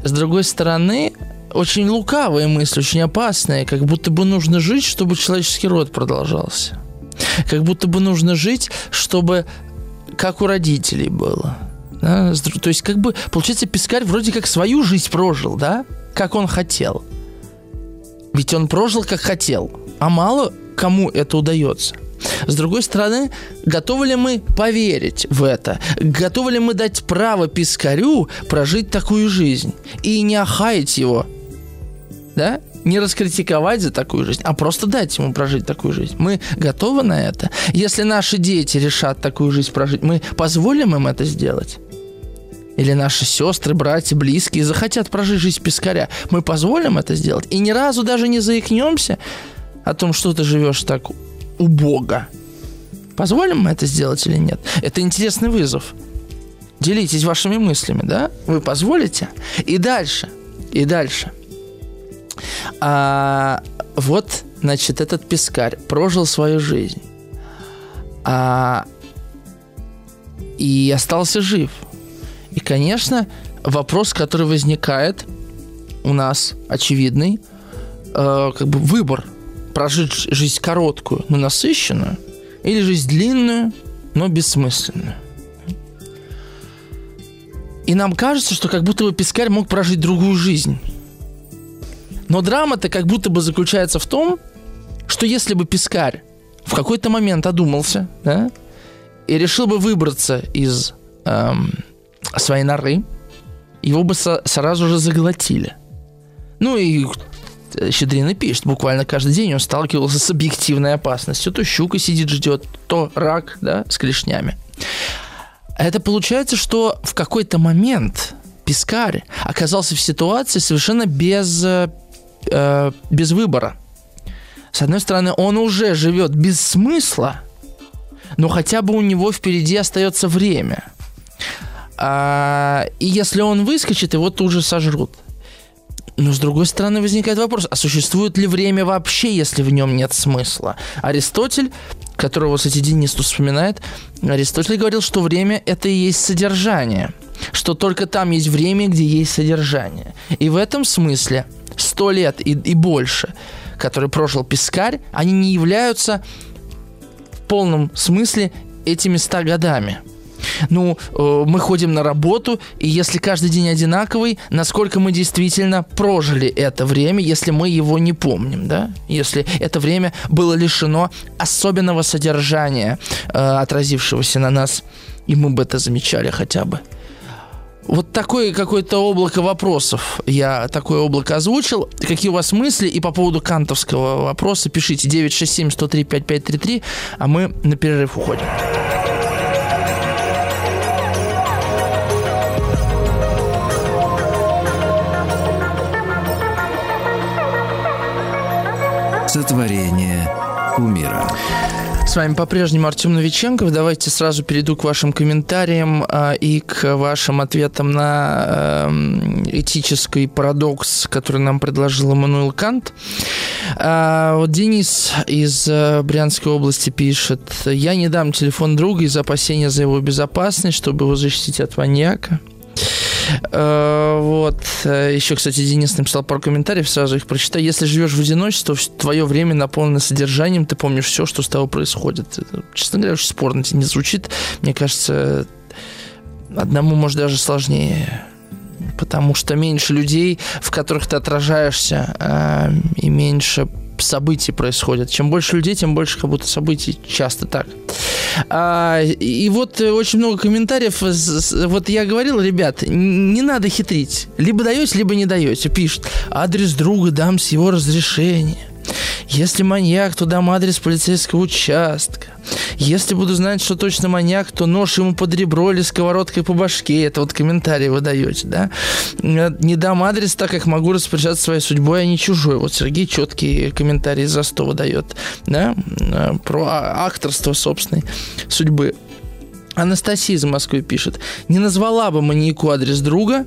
S2: С другой стороны, очень лукавые мысли, очень опасные, как будто бы нужно жить, чтобы человеческий род продолжался. Как будто бы нужно жить, чтобы как у родителей было. Да? То есть, как бы, получается, Пискарь вроде как свою жизнь прожил, да? Как он хотел. Ведь он прожил, как хотел. А мало кому это удается. С другой стороны, готовы ли мы поверить в это? Готовы ли мы дать право пискарю прожить такую жизнь и не охаять его? Да? Не раскритиковать за такую жизнь, а просто дать ему прожить такую жизнь. Мы готовы на это? Если наши дети решат такую жизнь прожить, мы позволим им это сделать? Или наши сестры, братья, близкие захотят прожить жизнь пескаря, мы позволим это сделать? И ни разу даже не заикнемся о том, что ты живешь так у Бога. Позволим мы это сделать или нет? Это интересный вызов. Делитесь вашими мыслями, да? Вы позволите? И дальше, и дальше. А, вот, значит, этот пескарь прожил свою жизнь. А, и остался жив. И, конечно, вопрос, который возникает у нас, очевидный, э, как бы выбор – прожить жизнь короткую, но насыщенную, или жизнь длинную, но бессмысленную. И нам кажется, что как будто бы Пискарь мог прожить другую жизнь. Но драма-то как будто бы заключается в том, что если бы Пискарь в какой-то момент одумался, да, и решил бы выбраться из эм, своей норы, его бы со- сразу же заглотили. Ну и Щедрин пишет, буквально каждый день он сталкивался с объективной опасностью. То щука сидит, ждет, то рак, да, с клешнями. Это получается, что в какой-то момент Пискарь оказался в ситуации совершенно без, э, без выбора. С одной стороны, он уже живет без смысла, но хотя бы у него впереди остается время. А, и если он выскочит, его тут же сожрут. Но с другой стороны возникает вопрос, а существует ли время вообще, если в нем нет смысла? Аристотель, которого, кстати, Денис тут вспоминает, Аристотель говорил, что время – это и есть содержание, что только там есть время, где есть содержание. И в этом смысле сто лет и, и больше, который прожил Пискарь, они не являются в полном смысле этими ста годами – ну, э, мы ходим на работу, и если каждый день одинаковый, насколько мы действительно прожили это время, если мы его не помним, да? Если это время было лишено особенного содержания, э, отразившегося на нас, и мы бы это замечали хотя бы. Вот такое какое-то облако вопросов. Я такое облако озвучил. Какие у вас мысли? И по поводу кантовского вопроса пишите 967-103-5533, а мы на перерыв уходим.
S1: Сотворение кумира.
S2: С вами по-прежнему Артем Новиченков. Давайте сразу перейду к вашим комментариям а, и к вашим ответам на э, этический парадокс, который нам предложил Эммануил Кант. А, вот Денис из э, Брянской области пишет. Я не дам телефон друга из опасения за его безопасность, чтобы его защитить от маньяка. Э, вот. Еще, кстати, Денис написал пару комментариев, сразу их прочитаю. Если живешь в одиночестве, то твое время наполнено содержанием, ты помнишь все, что с тобой происходит. Честно говоря, очень спорно не звучит. Мне кажется, одному, может, даже сложнее потому что меньше людей, в которых ты отражаешься, э, и меньше событий происходят. Чем больше людей, тем больше как будто событий. Часто так. А, и вот очень много комментариев. Вот я говорил, ребят, не надо хитрить. Либо даете, либо не даете. Пишет, адрес друга дам с его разрешения. Если маньяк, то дам адрес полицейского участка. Если буду знать, что точно маньяк, то нож ему под ребро или сковородкой по башке. Это вот комментарий вы даете, да? Не дам адрес, так как могу распоряжаться своей судьбой, а не чужой. Вот Сергей четкий комментарий за 100 выдает, да? Про а, акторство собственной судьбы. Анастасия из Москвы пишет. Не назвала бы маньяку адрес друга,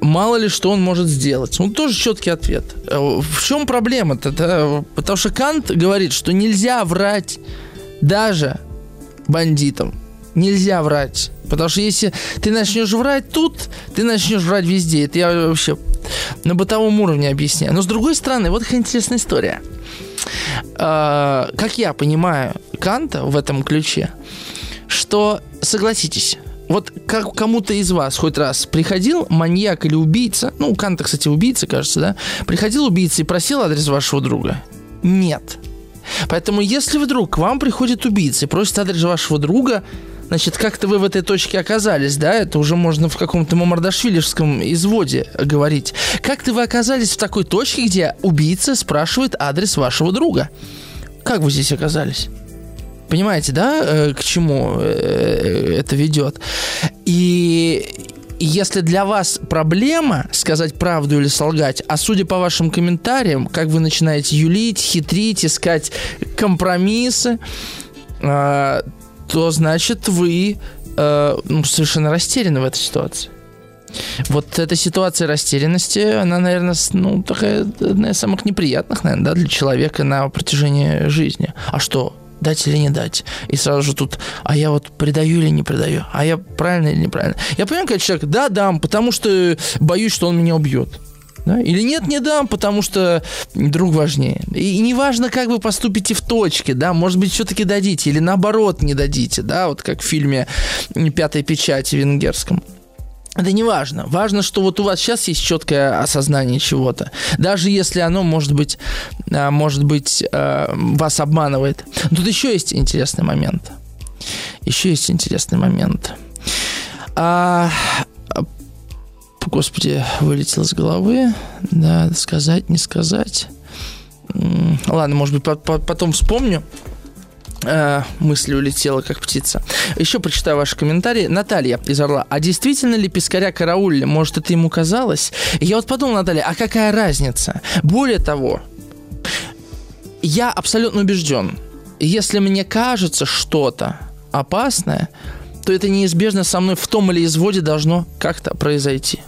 S2: мало ли что он может сделать. Ну, тоже четкий ответ. Э, в чем проблема-то? Потому что Кант говорит, что нельзя врать даже бандитам. Нельзя врать. Потому что если ты начнешь врать тут, ты начнешь врать везде. Это я вообще на бытовом уровне объясняю. Но с другой стороны, вот какая интересная история. А, как я понимаю Канта в этом ключе, что, согласитесь, вот как кому-то из вас хоть раз приходил маньяк или убийца, ну, у Канта, кстати, убийца, кажется, да, приходил убийца и просил адрес вашего друга? Нет. Поэтому, если вдруг к вам приходит убийца и просит адрес вашего друга, значит, как-то вы в этой точке оказались, да, это уже можно в каком-то мамардашвилевском изводе говорить. Как-то вы оказались в такой точке, где убийца спрашивает адрес вашего друга? Как вы здесь оказались? Понимаете, да, э, к чему э, это ведет? И если для вас проблема сказать правду или солгать, а судя по вашим комментариям, как вы начинаете юлить, хитрить, искать компромиссы, э, то значит вы ну, совершенно растеряны в этой ситуации. Вот эта ситуация растерянности, она, наверное, ну, такая одна из самых неприятных, наверное, да, для человека на протяжении жизни. А что? Дать или не дать. И сразу же тут, а я вот предаю или не предаю, а я правильно или неправильно. Я понимаю, когда человек, да, дам, потому что боюсь, что он меня убьет. Да? Или нет, не дам, потому что друг важнее. И, неважно, как вы поступите в точке, да, может быть, все-таки дадите, или наоборот не дадите, да, вот как в фильме «Пятая печать» венгерском. Это не важно. Важно, что вот у вас сейчас есть четкое осознание чего-то. Даже если оно, может быть, а, может быть а, вас обманывает. Тут еще есть интересный момент. Еще есть интересный момент. А, господи, вылетел из головы. Да, сказать, не сказать. Ладно, может быть, потом вспомню мысль улетела, как птица. Еще прочитаю ваши комментарии. Наталья из Орла. А действительно ли пескаря караулили? Может, это ему казалось? я вот подумал, Наталья, а какая разница? Более того, я абсолютно убежден, если мне кажется что-то опасное, то это неизбежно со мной в том или изводе должно как-то произойти.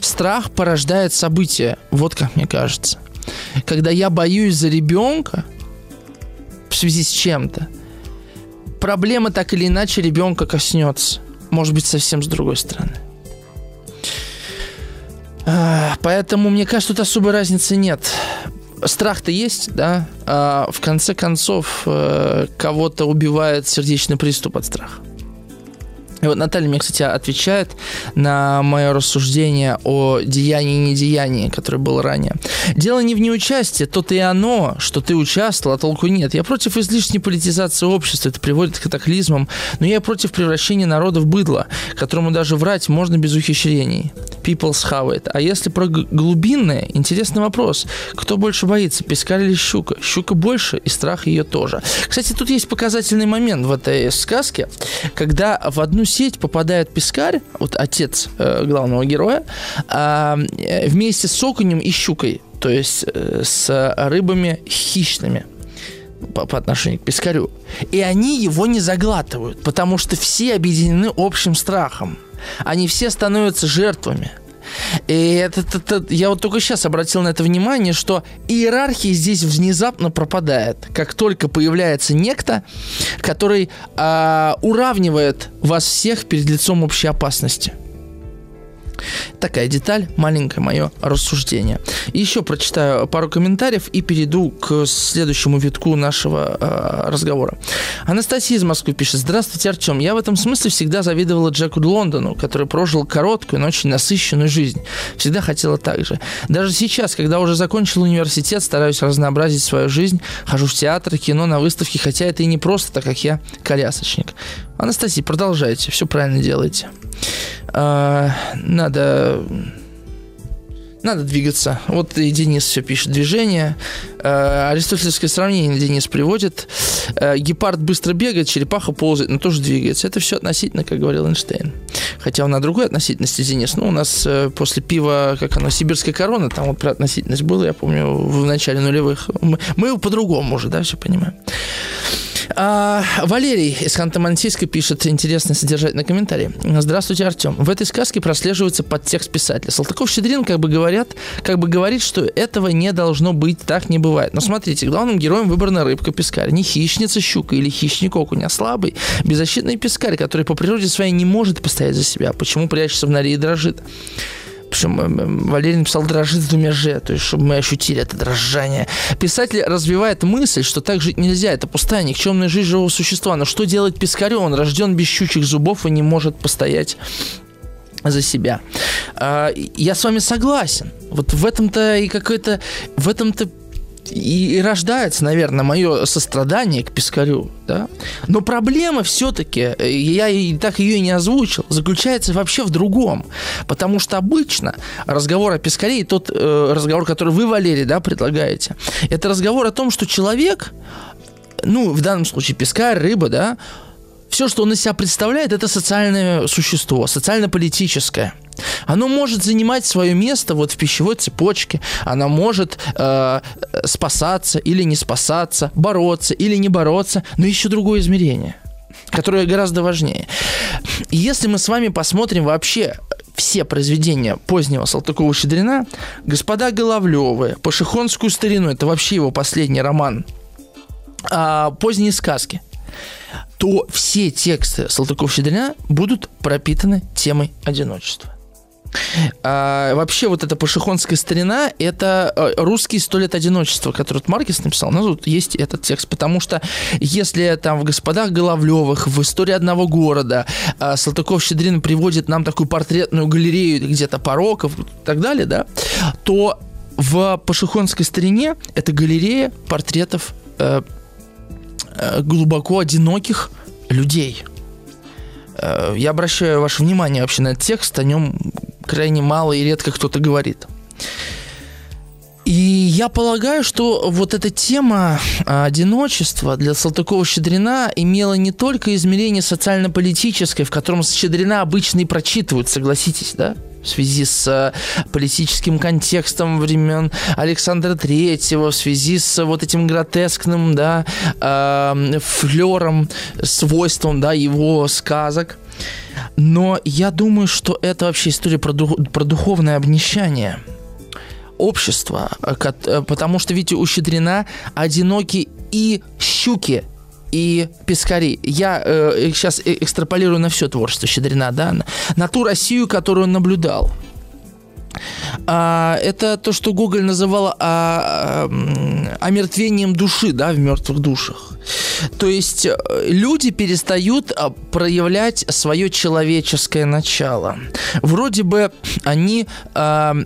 S2: Страх порождает события, вот как мне кажется. Когда я боюсь за ребенка, в связи с чем-то, проблема так или иначе ребенка коснется. Может быть, совсем с другой стороны. А, поэтому, мне кажется, тут особой разницы нет. Страх-то есть, да? А в конце концов, э, кого-то убивает сердечный приступ от страха. И вот Наталья мне, кстати, отвечает на мое рассуждение о деянии и недеянии, которое было ранее. Дело не в неучастии, то-то и оно, что ты участвовал, а толку нет. Я против излишней политизации общества, это приводит к катаклизмам, но я против превращения народа в быдло, которому даже врать можно без ухищрений. People's it. А если про глубинное, интересный вопрос. Кто больше боится, пескарь или щука? Щука больше, и страх ее тоже. Кстати, тут есть показательный момент в этой сказке, когда в одну сеть попадает пескарь, вот отец э, главного героя, а, э, вместе с окунем и щукой, то есть э, с рыбами хищными по, по отношению к пескарю. И они его не заглатывают, потому что все объединены общим страхом. Они все становятся жертвами. И это, это, это, я вот только сейчас обратил на это внимание, что иерархия здесь внезапно пропадает. Как только появляется некто, который э, уравнивает вас всех перед лицом общей опасности. Такая деталь, маленькое мое рассуждение. Еще прочитаю пару комментариев и перейду к следующему витку нашего э, разговора. Анастасия из Москвы пишет. Здравствуйте, Артем. Я в этом смысле всегда завидовала Джеку Лондону, который прожил короткую, но очень насыщенную жизнь. Всегда хотела так же. Даже сейчас, когда уже закончил университет, стараюсь разнообразить свою жизнь. Хожу в театр, кино, на выставки, хотя это и не просто, так как я колясочник. Анастасия, продолжайте, все правильно делаете. А, надо надо двигаться. Вот и Денис все пишет. Движение. Э, аристотельское сравнение Денис приводит. Э, гепард быстро бегает, черепаха ползает, но тоже двигается. Это все относительно, как говорил Эйнштейн. Хотя на другой относительности Денис. Ну, у нас э, после пива, как оно, сибирская корона, там вот про относительность было, я помню, в начале нулевых. Мы, мы по-другому уже, да, все понимаем. А, Валерий из Ханты-Мансийска пишет интересный содержательный комментарий. Здравствуйте, Артем. В этой сказке прослеживается подтекст писателя. Салтыков-Щедрин как бы говорят, как бы говорит, что этого не должно быть, так не бывает. Но смотрите, главным героем выбрана рыбка-пескарь. Не хищница щука или хищник окунь, а слабый, беззащитный пескарь, который по природе своей не может постоять за себя. Почему прячется в норе и дрожит? Причем эм, эм, Валерий написал «дрожит в двумя же», то есть чтобы мы ощутили это дрожание. Писатель развивает мысль, что так жить нельзя, это пустая, никчемная жизнь живого существа. Но что делать пескарю? Он рожден без щучьих зубов и не может постоять за себя. А, я с вами согласен. Вот в этом-то и какой-то... В этом-то и, рождается, наверное, мое сострадание к Пискарю, да. Но проблема все-таки, э, я и так ее и не озвучил, заключается вообще в другом. Потому что обычно разговор о Пискаре и тот э, разговор, который вы, Валерий, да, предлагаете, это разговор о том, что человек, ну, в данном случае Пискарь, рыба, да, все, что он из себя представляет, это социальное существо, социально-политическое. Оно может занимать свое место вот в пищевой цепочке, оно может э, спасаться или не спасаться, бороться или не бороться, но еще другое измерение, которое гораздо важнее. Если мы с вами посмотрим вообще все произведения позднего Салтыкова-Щедрина, господа Головлевы, Пашихонскую старину, это вообще его последний роман, а, поздние сказки – то все тексты Салтыков-Щедрина будут пропитаны темой одиночества. А, вообще вот эта пашихонская старина – это э, русский сто лет одиночества, который вот Маркес написал. Ну, тут есть этот текст, потому что если там в «Господах Головлевых», в «Истории одного города» а, Салтыков-Щедрин приводит нам такую портретную галерею где-то пороков и так далее, да, то в пашихонской старине это галерея портретов э, э, глубоко одиноких людей – я обращаю ваше внимание вообще на этот текст, о нем крайне мало и редко кто-то говорит. И я полагаю, что вот эта тема а, одиночества для Салтыкова-Щедрина имела не только измерение социально-политическое, в котором Щедрина обычно и прочитывают, согласитесь, да? В связи с э, политическим контекстом времен Александра Третьего, в связи с вот этим гротескным, да, э, флером, свойством, да, его сказок. Но я думаю, что это вообще история про, дух, про духовное обнищание общества, э, потому что, видите, у Щедрина одиноки и щуки, и Пискари. Я э, сейчас э, экстраполирую на все творчество Щедрина, да, на, на ту Россию, которую он наблюдал. А, это то, что Гоголь называл а, а, омертвением души, да, в мертвых душах. То есть э, люди перестают а, проявлять свое человеческое начало. Вроде бы они а,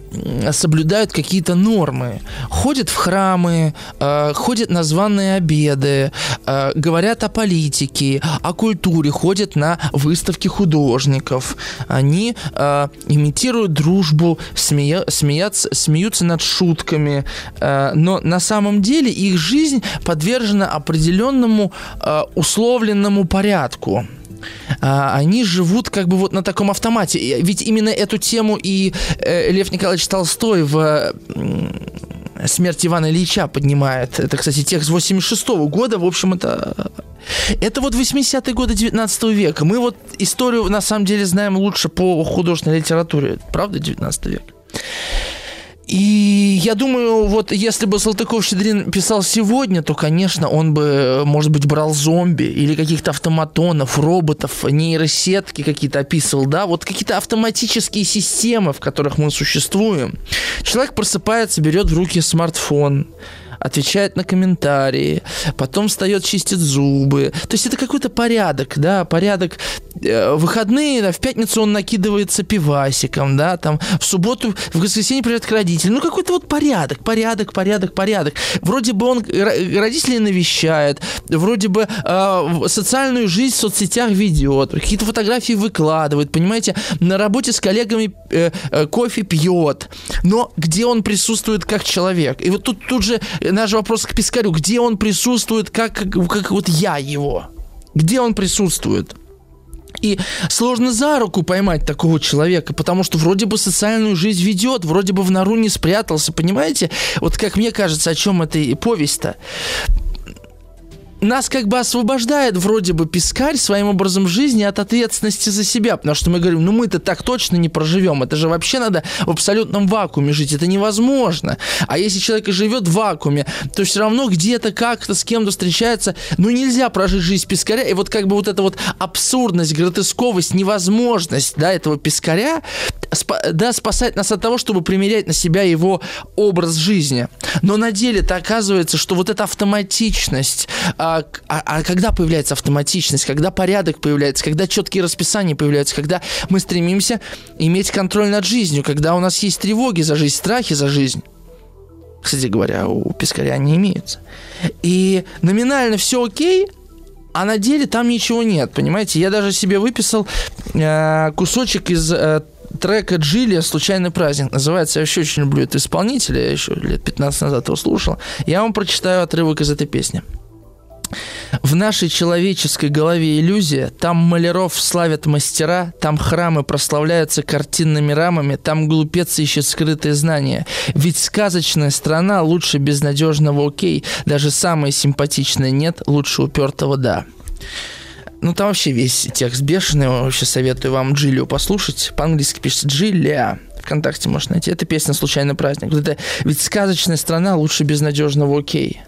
S2: соблюдают какие-то нормы, ходят в храмы, а, ходят на званые обеды, а, говорят о политике, о культуре, ходят на выставки художников. Они а, имитируют дружбу, смея, смеятся, смеются над шутками, а, но на самом деле их жизнь подвержена определенному э, условленному порядку а, они живут как бы вот на таком автомате. Ведь именно эту тему и э, Лев Николаевич Толстой в «Смерть Ивана Ильича» поднимает. Это, кстати, текст 86 -го года. В общем, это... Это вот 80-е годы 19 века. Мы вот историю, на самом деле, знаем лучше по художественной литературе. Правда, 19 век? И я думаю, вот если бы Салтыков-Щедрин писал сегодня, то, конечно, он бы, может быть, брал зомби или каких-то автоматонов, роботов, нейросетки какие-то описывал, да, вот какие-то автоматические системы, в которых мы существуем. Человек просыпается, берет в руки смартфон, отвечает на комментарии, потом встает, чистит зубы. То есть это какой-то порядок, да, порядок. Э, выходные, да, в пятницу он накидывается пивасиком, да, там в субботу, в воскресенье приезжает к родителям. Ну, какой-то вот порядок, порядок, порядок, порядок. Вроде бы он родителей навещает, вроде бы э, социальную жизнь в соцсетях ведет, какие-то фотографии выкладывает, понимаете, на работе с коллегами э, э, кофе пьет, но где он присутствует как человек? И вот тут, тут же наш вопрос к Пискарю, где он присутствует, как, как, вот я его? Где он присутствует? И сложно за руку поймать такого человека, потому что вроде бы социальную жизнь ведет, вроде бы в нору не спрятался, понимаете? Вот как мне кажется, о чем эта повесть-то? Нас как бы освобождает вроде бы пискарь своим образом жизни от ответственности за себя, потому что мы говорим, ну мы-то так точно не проживем, это же вообще надо в абсолютном вакууме жить, это невозможно. А если человек живет в вакууме, то все равно где-то как-то с кем-то встречается, ну нельзя прожить жизнь пискаря, и вот как бы вот эта вот абсурдность, гротесковость, невозможность, да, этого пискаря, да, спасать нас от того, чтобы примерять на себя его образ жизни. Но на деле-то оказывается, что вот эта автоматичность, а, а, а когда появляется автоматичность, когда порядок появляется, когда четкие расписания появляются, когда мы стремимся иметь контроль над жизнью, когда у нас есть тревоги за жизнь, страхи за жизнь. Кстати говоря, у Пискаря не имеются. И номинально все окей, а на деле там ничего нет, понимаете? Я даже себе выписал э, кусочек из э, трека Джилия «Случайный праздник». Называется, я вообще очень люблю этого исполнителя, я еще лет 15 назад его слушал. Я вам прочитаю отрывок из этой песни. В нашей человеческой голове иллюзия, там маляров славят мастера, там храмы прославляются картинными рамами, там глупец ищет скрытые знания. Ведь сказочная страна лучше безнадежного окей, даже самое симпатичное нет, лучше упертого да. Ну, там вообще весь текст бешеный. Вообще советую вам Джилию послушать. По-английски пишется Джилия. ВКонтакте можно найти. Это песня «Случайный праздник». Вот это, ведь сказочная страна лучше безнадежного окей.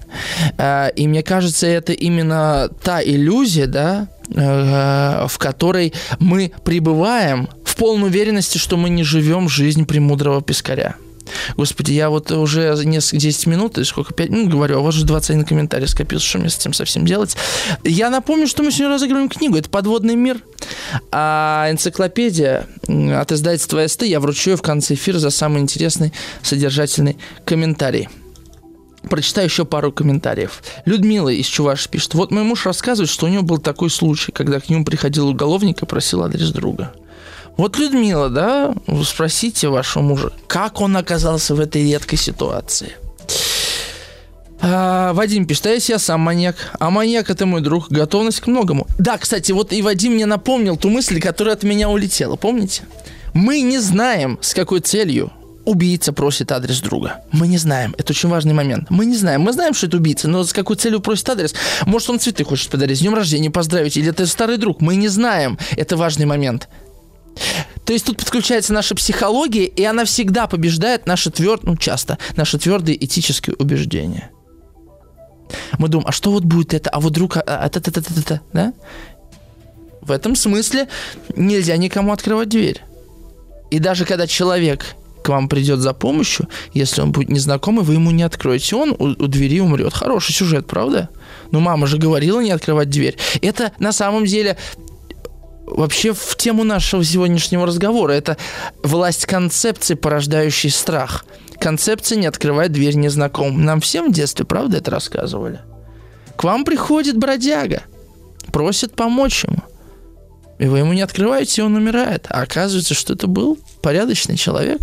S2: А, и мне кажется, это именно та иллюзия, да, э, в которой мы пребываем в полной уверенности, что мы не живем жизнь премудрого пескаря. Господи, я вот уже несколько 10 минут, или сколько, 5 минут говорю, а у вас уже 21 комментарий скопился, что мне с этим совсем делать. Я напомню, что мы сегодня разыгрываем книгу, это «Подводный мир», а энциклопедия от издательства СТ я вручу ее в конце эфира за самый интересный содержательный комментарий. Прочитаю еще пару комментариев. Людмила из Чуваши пишет. Вот мой муж рассказывает, что у него был такой случай, когда к нему приходил уголовник и просил адрес друга. Вот Людмила, да, спросите вашего мужа, как он оказался в этой редкой ситуации. А, Вадим пишет, а если я сам маньяк? А маньяк это мой друг, готовность к многому. Да, кстати, вот и Вадим мне напомнил ту мысль, которая от меня улетела, помните? Мы не знаем, с какой целью убийца просит адрес друга. Мы не знаем. Это очень важный момент. Мы не знаем. Мы знаем, что это убийца, но с какой целью просит адрес? Может, он цветы хочет подарить, с днем рождения поздравить, или это старый друг? Мы не знаем. Это важный момент. То есть тут подключается наша психология, и она всегда побеждает наши твердые, ну часто, наши твердые этические убеждения. Мы думаем, а что вот будет это, а вот вдруг, а, а, та, та, та, да? В этом смысле нельзя никому открывать дверь. И даже когда человек к вам придет за помощью, если он будет незнакомый, вы ему не откроете, он у, у двери умрет. Хороший сюжет, правда? Ну, мама же говорила не открывать дверь. Это на самом деле вообще в тему нашего сегодняшнего разговора. Это власть концепции, порождающей страх. Концепция не открывает дверь незнакомым. Нам всем в детстве, правда, это рассказывали? К вам приходит бродяга, просит помочь ему. И вы ему не открываете, и он умирает. А оказывается, что это был порядочный человек.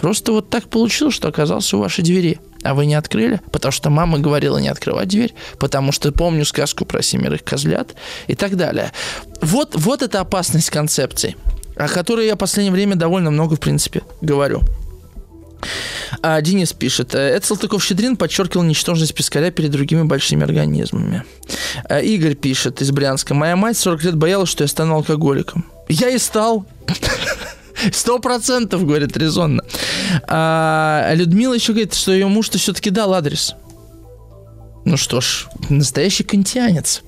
S2: Просто вот так получилось, что оказался у вашей двери а вы не открыли, потому что мама говорила не открывать дверь, потому что помню сказку про семерых козлят и так далее. Вот, вот эта опасность концепции, о которой я в последнее время довольно много, в принципе, говорю. А Денис пишет, это Салтыков-Щедрин подчеркивал ничтожность пескаря перед другими большими организмами. А Игорь пишет из Брянска, моя мать 40 лет боялась, что я стану алкоголиком. Я и стал. Сто процентов, говорит, резонно. А Людмила еще говорит, что ее муж-то все-таки дал адрес. Ну что ж, настоящий кантианец.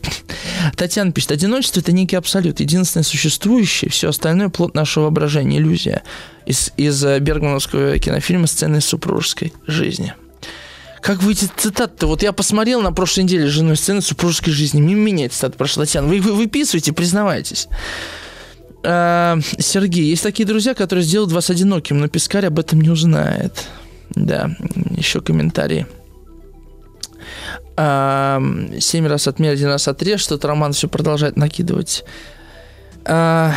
S2: Татьяна пишет, одиночество – это некий абсолют, единственное существующее, все остальное – плод нашего воображения, иллюзия. Из, из э, бергмановского кинофильма «Сцены супружеской жизни». Как выйти цитаты-то? Вот я посмотрел на прошлой неделе с женой сцены супружеской жизни. Мимо меня цитата прошла. Татьяна, вы, вы выписываете, признавайтесь. А, Сергей, есть такие друзья, которые сделают вас одиноким, но Пискарь об этом не узнает. Да, еще комментарии. А, семь раз отмерь, один раз отрежь. Тут Роман все продолжает накидывать. А,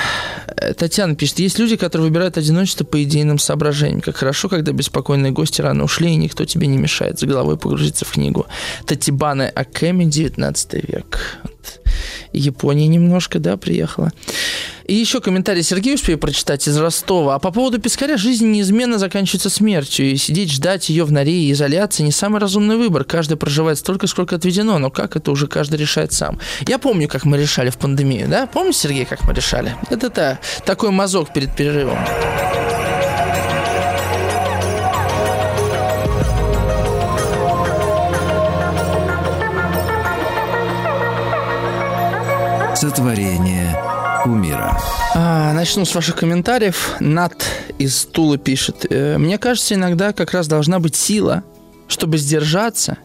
S2: Татьяна пишет, есть люди, которые выбирают одиночество по идейным соображениям. Как хорошо, когда беспокойные гости рано ушли, и никто тебе не мешает за головой погрузиться в книгу. Татибана Акеми, 19 век. Япония немножко, да, приехала. И еще комментарий Сергея успею прочитать из Ростова. А по поводу Пискаря, жизнь неизменно заканчивается смертью. И сидеть ждать ее в норе и изоляции не самый разумный выбор. Каждый проживает столько, сколько отведено. Но как это уже каждый решает сам. Я помню, как мы решали в пандемию, да? Помните, Сергей, как мы решали? Это та, такой мазок перед перерывом.
S1: Сотворение кумира.
S2: А, начну с ваших комментариев. Над из Тулы пишет. «Э, Мне кажется, иногда как раз должна быть сила, чтобы сдержаться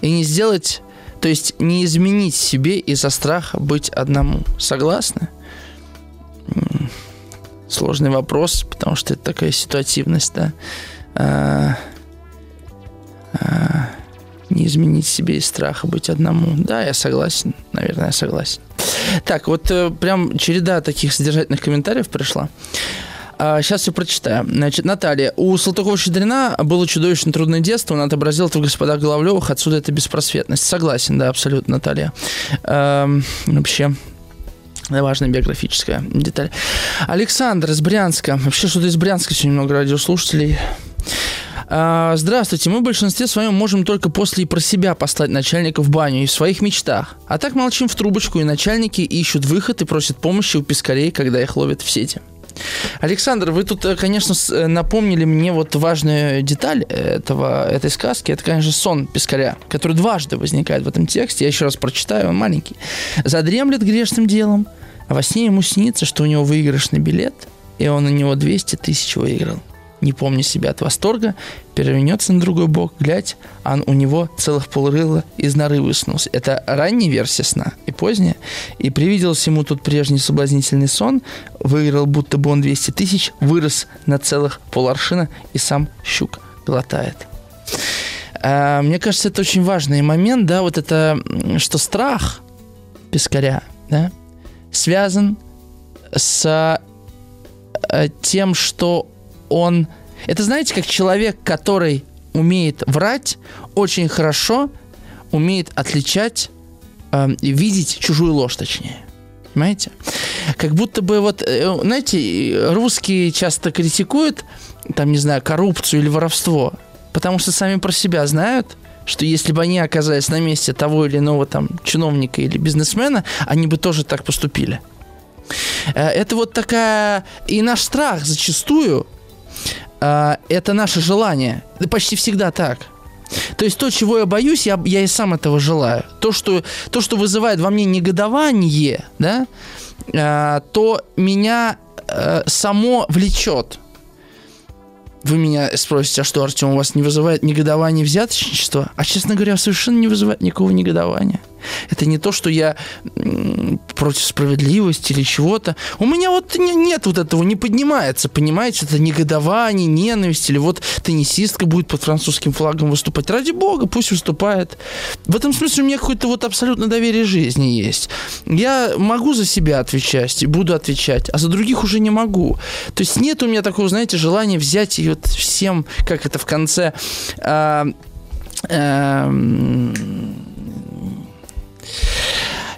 S2: и не сделать, то есть не изменить себе из-за страха быть одному. Согласны? Сложный вопрос, потому что это такая ситуативность, да. А, а, не изменить себе из страха быть одному. Да, я согласен. Наверное, я согласен. Так, вот э, прям череда таких содержательных комментариев пришла. А, сейчас все прочитаю. Значит, Наталья. У Салтыкова-Щедрина было чудовищно трудное детство. Он отобразил это в господах Головлевых. Отсюда эта беспросветность. Согласен, да, абсолютно, Наталья. Эм, вообще, важная биографическая деталь. Александр из Брянска. Вообще, что-то из Брянска сегодня много радиослушателей. А, здравствуйте, мы в большинстве своем можем только после и про себя послать начальника в баню и в своих мечтах. А так молчим в трубочку, и начальники ищут выход и просят помощи у пескарей, когда их ловят в сети. Александр, вы тут, э, конечно, э, напомнили мне вот важную деталь этого, этой сказки. Это, конечно, сон пескаря, который дважды возникает в этом тексте. Я еще раз прочитаю, он маленький. «Задремлет грешным делом, а во сне ему снится, что у него выигрышный билет – и он у него 200 тысяч выиграл. Не помня себя от восторга, перевернется на другой бок, глядь, а у него целых полрыла из норы высунулся. Это ранняя версия сна и поздняя. И привиделся ему тут прежний соблазнительный сон, выиграл будто бы он 200 тысяч, вырос на целых поларшина и сам щук глотает. А, мне кажется, это очень важный момент, да, вот это, что страх пескаря, да, связан с э, тем, что он... Это, знаете, как человек, который умеет врать, очень хорошо умеет отличать э, видеть чужую ложь, точнее. Понимаете? Как будто бы вот, э, знаете, русские часто критикуют, там, не знаю, коррупцию или воровство, потому что сами про себя знают, что если бы они оказались на месте того или иного там чиновника или бизнесмена, они бы тоже так поступили. Э, это вот такая... И наш страх зачастую э, это наше желание. Почти всегда так. То есть то, чего я боюсь, я, я и сам этого желаю. То что, то, что вызывает во мне негодование, да, э, то меня само влечет. Вы меня спросите, а что, Артем, у вас не вызывает негодование взяточничество? А, честно говоря, совершенно не вызывает никакого негодования. Это не то, что я против справедливости или чего-то. У меня вот нет вот этого, не поднимается, понимаете? Это негодование, ненависть. Или вот теннисистка будет под французским флагом выступать. Ради бога, пусть выступает. В этом смысле у меня какое-то вот абсолютно доверие жизни есть. Я могу за себя отвечать и буду отвечать, а за других уже не могу. То есть нет у меня такого, знаете, желания взять и вот всем, как это в конце... А, а,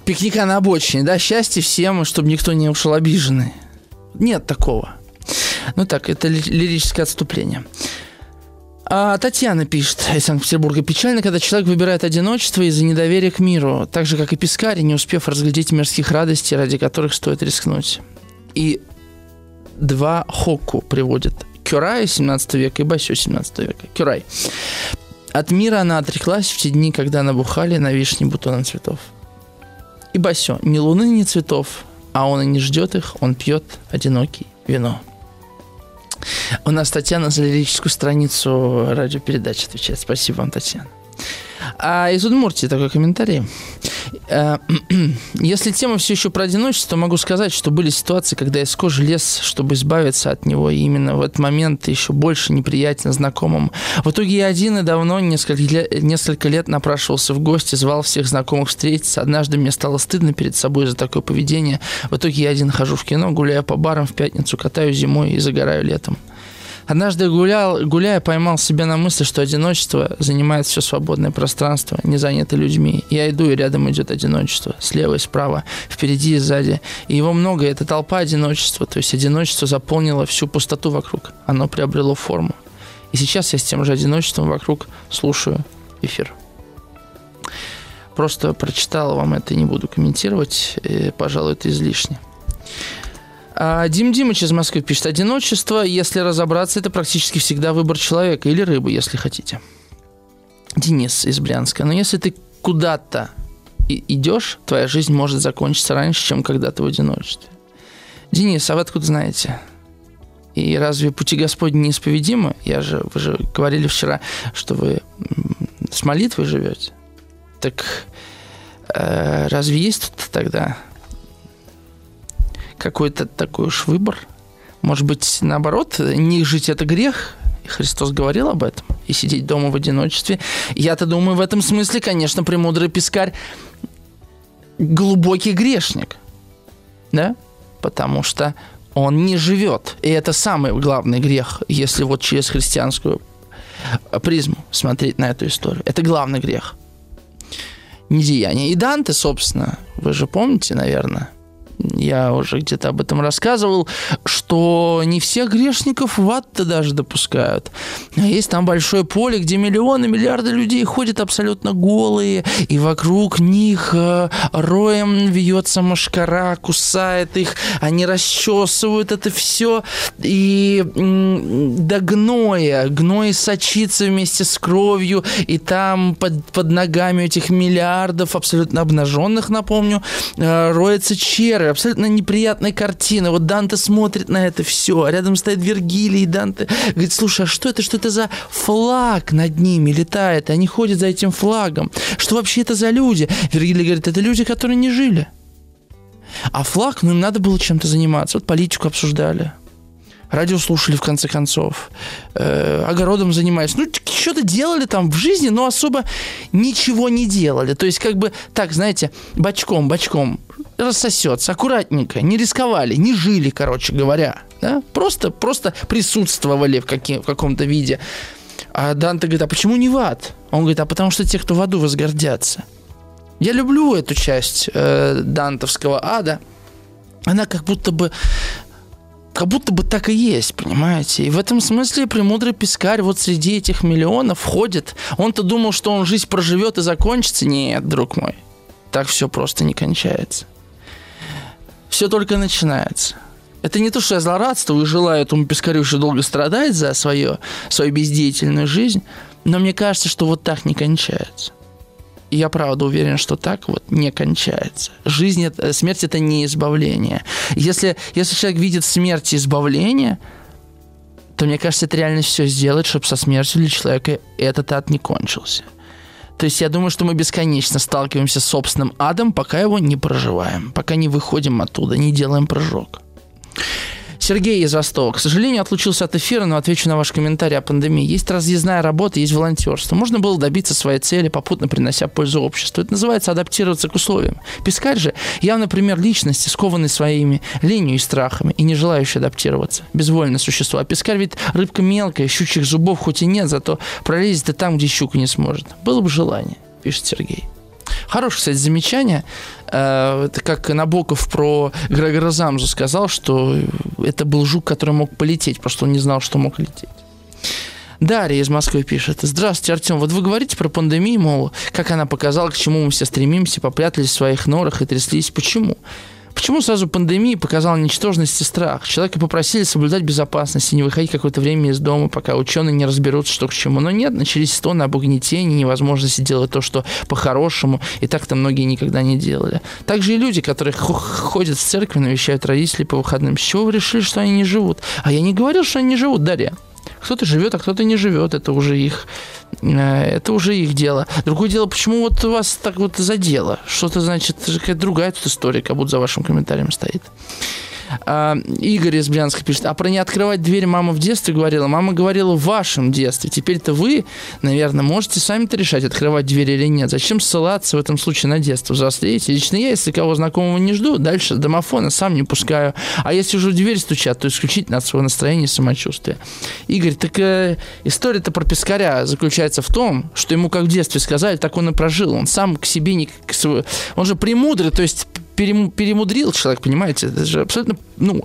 S2: пикника на обочине, да, счастье всем, чтобы никто не ушел обиженный. Нет такого. Ну так, это лирическое отступление. А Татьяна пишет из Санкт-Петербурга. Печально, когда человек выбирает одиночество из-за недоверия к миру, так же, как и пескарь, не успев разглядеть мирских радостей, ради которых стоит рискнуть. И два Хокку приводят. Кюрай 17 века и Басю 17 века. Кюрай. От мира она отреклась в те дни, когда набухали на вишне бутоны цветов. И Басё, ни луны, ни цветов, а он и не ждет их, он пьет одинокий вино. У нас Татьяна за лирическую страницу радиопередачи отвечает. Спасибо вам, Татьяна. А из Удмуртии такой комментарий. Э, если тема все еще про одиночество, могу сказать, что были ситуации, когда из кожи лез, чтобы избавиться от него, и именно в этот момент еще больше неприятен знакомым. В итоге я один и давно, несколько несколько лет напрашивался в гости, звал всех знакомых встретиться. Однажды мне стало стыдно перед собой за такое поведение. В итоге я один хожу в кино, гуляю по барам в пятницу, катаю зимой и загораю летом. Однажды гулял, гуляя, поймал себя на мысли, что одиночество занимает все свободное пространство, не занято людьми. Я иду, и рядом идет одиночество. Слева и справа, впереди и сзади. И его много, это толпа одиночества. То есть одиночество заполнило всю пустоту вокруг. Оно приобрело форму. И сейчас я с тем же одиночеством вокруг слушаю эфир. Просто прочитал вам это, не буду комментировать. И, пожалуй, это излишне. А Дим Димыч из Москвы пишет, одиночество, если разобраться, это практически всегда выбор человека или рыбы, если хотите. Денис из Брянска, но если ты куда-то идешь, твоя жизнь может закончиться раньше, чем когда ты в одиночестве. Денис, а вы откуда знаете? И разве пути Господни неисповедимы? Я же, вы же говорили вчера, что вы с молитвой живете. Так э, разве есть тут тогда какой-то такой уж выбор. Может быть, наоборот, не жить это грех. Христос говорил об этом. И сидеть дома в одиночестве. Я-то думаю, в этом смысле, конечно, премудрый пескарь глубокий грешник. Да? Потому что он не живет. И это самый главный грех, если вот через христианскую призму смотреть на эту историю. Это главный грех. Недеяние. И Данте, собственно, вы же помните, наверное, я уже где-то об этом рассказывал, что не всех грешников в ад-то даже допускают. А есть там большое поле, где миллионы, миллиарды людей ходят абсолютно голые, и вокруг них э, роем вьется машкара, кусает их, они расчесывают это все, и до гноя, гной сочится вместе с кровью, и там под, под ногами этих миллиардов абсолютно обнаженных, напомню, э, роется червь, говоря, абсолютно неприятная картина. Вот Данте смотрит на это все, а рядом стоит Вергилий, и Данте говорит, слушай, а что это, что это за флаг над ними летает, они ходят за этим флагом? Что вообще это за люди? Вергилий говорит, это люди, которые не жили. А флаг, ну им надо было чем-то заниматься. Вот политику обсуждали радио слушали в конце концов, э, огородом занимались. Ну, что-то делали там в жизни, но особо ничего не делали. То есть, как бы, так, знаете, бочком, бочком рассосется, аккуратненько, не рисковали, не жили, короче говоря. Да? Просто, просто присутствовали в, каки, в каком-то виде. А Данте говорит, а почему не в ад? Он говорит, а потому что те, кто в аду возгордятся. Я люблю эту часть э, дантовского ада. Она как будто бы как будто бы так и есть, понимаете? И в этом смысле премудрый пескарь вот среди этих миллионов входит. Он-то думал, что он жизнь проживет и закончится. Нет, друг мой, так все просто не кончается. Все только начинается. Это не то, что я злорадствую и желаю этому пескарю еще долго страдать за свое, свою бездеятельную жизнь, но мне кажется, что вот так не кончается. И я правда уверен, что так вот не кончается. Жизнь это, смерть это не избавление. Если, если человек видит смерть и избавление, то мне кажется, это реально все сделать, чтобы со смертью для человека этот ад не кончился. То есть я думаю, что мы бесконечно сталкиваемся с собственным адом, пока его не проживаем, пока не выходим оттуда, не делаем прыжок. Сергей из Ростова. К сожалению, отлучился от эфира, но отвечу на ваш комментарий о пандемии. Есть разъездная работа, есть волонтерство. Можно было добиться своей цели, попутно принося пользу обществу. Это называется адаптироваться к условиям. Пискарь же явно пример личности, скованный своими ленью и страхами, и не желающий адаптироваться. Безвольное существо. А пискарь ведь рыбка мелкая, щучьих зубов хоть и нет, зато пролезет и там, где щука не сможет. Было бы желание, пишет Сергей. Хорошее, кстати, замечание. Э, это как Набоков про Грегора Замзу сказал, что это был жук, который мог полететь, просто он не знал, что мог лететь. Дарья из Москвы пишет. Здравствуйте, Артем. Вот вы говорите про пандемию, мол, как она показала, к чему мы все стремимся, попрятались в своих норах и тряслись. Почему? Почему сразу пандемия показала ничтожность и страх? Человека попросили соблюдать безопасность и не выходить какое-то время из дома, пока ученые не разберутся, что к чему. Но нет, начались стоны об угнетении, невозможности делать то, что по-хорошему, и так-то многие никогда не делали. Также и люди, которые ходят в церковь, навещают родителей по выходным. С чего вы решили, что они не живут? А я не говорил, что они не живут, Дарья. Кто-то живет, а кто-то не живет. Это уже их это уже их дело. Другое дело, почему вот вас так вот задело? Что-то, значит, какая-то другая тут история, как будто за вашим комментарием стоит. А, Игорь из Брянска пишет, а про не открывать дверь мама в детстве говорила. Мама говорила в вашем детстве. Теперь-то вы, наверное, можете сами-то решать, открывать дверь или нет. Зачем ссылаться в этом случае на детство? Взрослеете. Лично я, если кого знакомого не жду, дальше домофона сам не пускаю. А если уже дверь стучат, то исключительно от своего настроения и самочувствия. Игорь, так э, история-то про пескаря заключается в том, что ему как в детстве сказали, так он и прожил. Он сам к себе не... К, он же премудрый, то есть перемудрил человек, понимаете? Это же абсолютно, ну,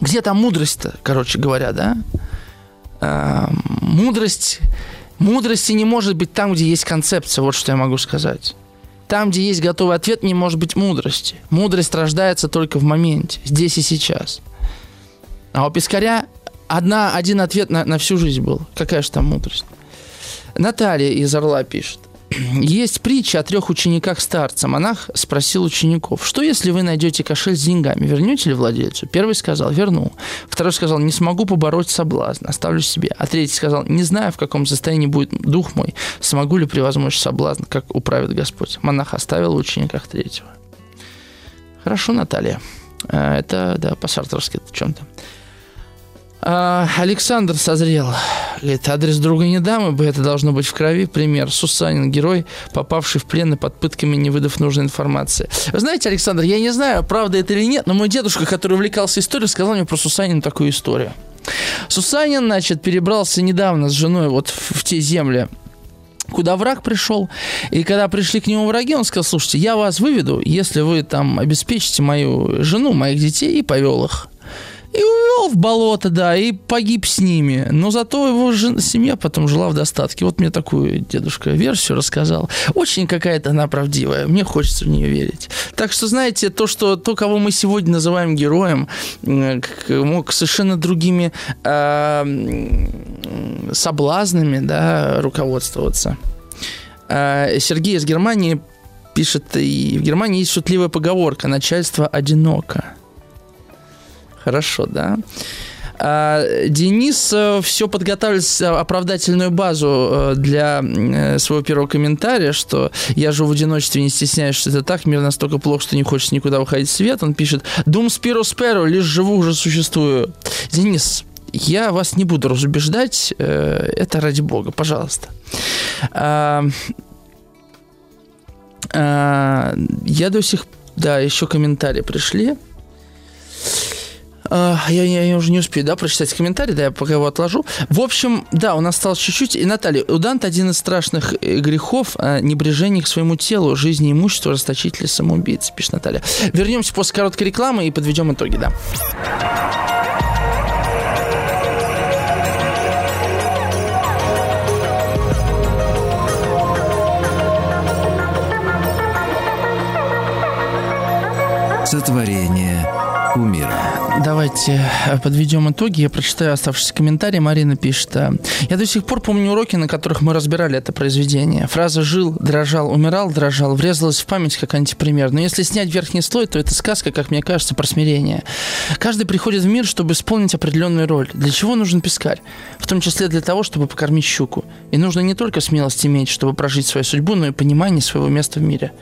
S2: где там мудрость-то, короче говоря, да? А, мудрость, мудрости не может быть там, где есть концепция, вот что я могу сказать. Там, где есть готовый ответ, не может быть мудрости. Мудрость рождается только в моменте, здесь и сейчас. А у Пискаря одна, один ответ на, на всю жизнь был. Какая же там мудрость? Наталья из Орла пишет. Есть притча о трех учениках старца. Монах спросил учеников, что если вы найдете кошель с деньгами, вернете ли владельцу? Первый сказал, верну. Второй сказал, не смогу побороть соблазн, оставлю себе. А третий сказал, не знаю, в каком состоянии будет дух мой, смогу ли превозмочь соблазн, как управит Господь. Монах оставил в учениках третьего. Хорошо, Наталья. Э, это, да, по-сартовски в чем-то. А, Александр созрел. Говорит, адрес друга не дам, ибо это должно быть в крови. Пример. Сусанин, герой, попавший в плен и под пытками, не выдав нужной информации. Вы знаете, Александр, я не знаю, правда это или нет, но мой дедушка, который увлекался историей, сказал мне про Сусанина такую историю. Сусанин, значит, перебрался недавно с женой вот в, в те земли, куда враг пришел. И когда пришли к нему враги, он сказал, слушайте, я вас выведу, если вы там обеспечите мою жену, моих детей, и повел их. И увел в болото, да, и погиб с ними. Но зато его жен... семья потом жила в достатке. Вот мне такую дедушка версию рассказал. Очень какая-то она правдивая. Мне хочется в нее верить. Так что, знаете, то, что то, кого мы сегодня называем героем, мог совершенно другими э, соблазнами да, руководствоваться. Э, Сергей из Германии пишет, и в Германии есть шутливая поговорка «начальство одиноко». Хорошо, да? А, Денис э, все подготавливает оправдательную базу э, для э, своего первого комментария, что я живу в одиночестве, не стесняюсь, что это так, мир настолько плохо, что не хочется никуда выходить в свет. Он пишет «Дум спиру сперу, лишь живу, уже существую». Денис, я вас не буду разубеждать, это ради бога, пожалуйста. А, а, я до сих... Да, еще комментарии пришли. А, я, я, я уже не успею, да, прочитать комментарий, да, я пока его отложу. В общем, да, у нас осталось чуть-чуть. И, Наталья, у Данта один из страшных э, грехов а, – небрежение к своему телу, жизни, имуществу, расточители, самоубийцы, пишет Наталья. Вернемся после короткой рекламы и подведем итоги, да.
S1: Сотворение умира.
S2: Давайте э, подведем итоги. Я прочитаю оставшиеся комментарии. Марина пишет. «Э, Я до сих пор помню уроки, на которых мы разбирали это произведение. Фраза «жил, дрожал, умирал, дрожал» врезалась в память как антипример. Но если снять верхний слой, то это сказка, как мне кажется, про смирение. Каждый приходит в мир, чтобы исполнить определенную роль. Для чего нужен пескарь? В том числе для того, чтобы покормить щуку. И нужно не только смелость иметь, чтобы прожить свою судьбу, но и понимание своего места в мире.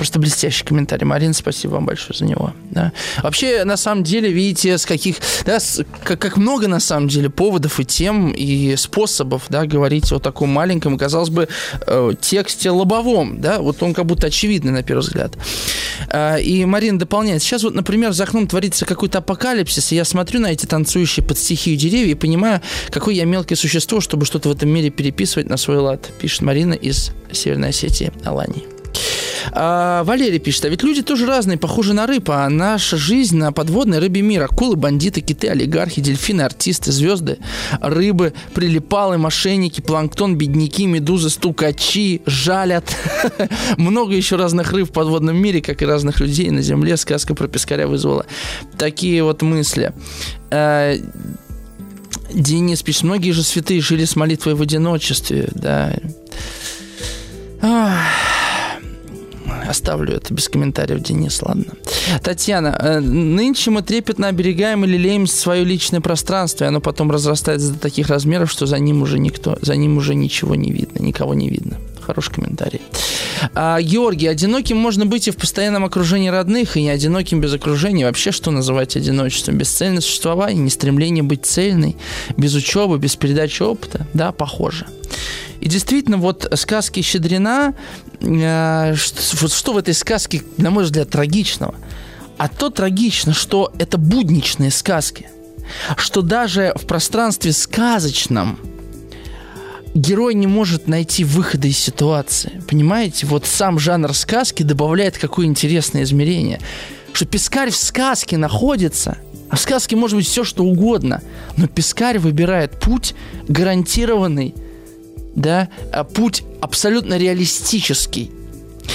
S2: Просто блестящий комментарий. Марина, спасибо вам большое за него. Да. Вообще, на самом деле, видите, с каких, да, с, как, как много, на самом деле, поводов и тем, и способов, да, говорить о таком маленьком, казалось бы, э, тексте лобовом, да, вот он как будто очевидный, на первый взгляд. Э, и Марина дополняет. Сейчас вот, например, за окном творится какой-то апокалипсис, и я смотрю на эти танцующие под стихию деревья и понимаю, какое я мелкое существо, чтобы что-то в этом мире переписывать на свой лад, пишет Марина из Северной Осетии, Алании. А, Валерий пишет, а ведь люди тоже разные, похожи на рыб, а наша жизнь на подводной рыбе мира. Акулы, бандиты, киты, олигархи, дельфины, артисты, звезды, рыбы, прилипалы, мошенники, планктон, бедняки, медузы, стукачи, жалят. Много еще разных рыб в подводном мире, как и разных людей на земле. Сказка про пескаря вызвала такие вот мысли. А, Денис пишет, многие же святые жили с молитвой в одиночестве, да. Ах. Оставлю это без комментариев, Денис, ладно. Татьяна, э, нынче мы трепетно оберегаем и лелеем свое личное пространство, и оно потом разрастается до таких размеров, что за ним уже никто, за ним уже ничего не видно, никого не видно. Хороший комментарий. А, Георгий, одиноким можно быть и в постоянном окружении родных, и не одиноким без окружения. Вообще, что называть одиночеством? Бесцельное существование, не стремление быть цельной, без учебы, без передачи опыта? Да, похоже. И действительно, вот сказки Щедрина, э, что, что в этой сказке, на мой взгляд, трагичного? А то трагично, что это будничные сказки. Что даже в пространстве сказочном герой не может найти выхода из ситуации. Понимаете? Вот сам жанр сказки добавляет какое интересное измерение. Что пескарь в сказке находится – а в сказке может быть все, что угодно. Но пескарь выбирает путь гарантированный да, а путь абсолютно реалистический.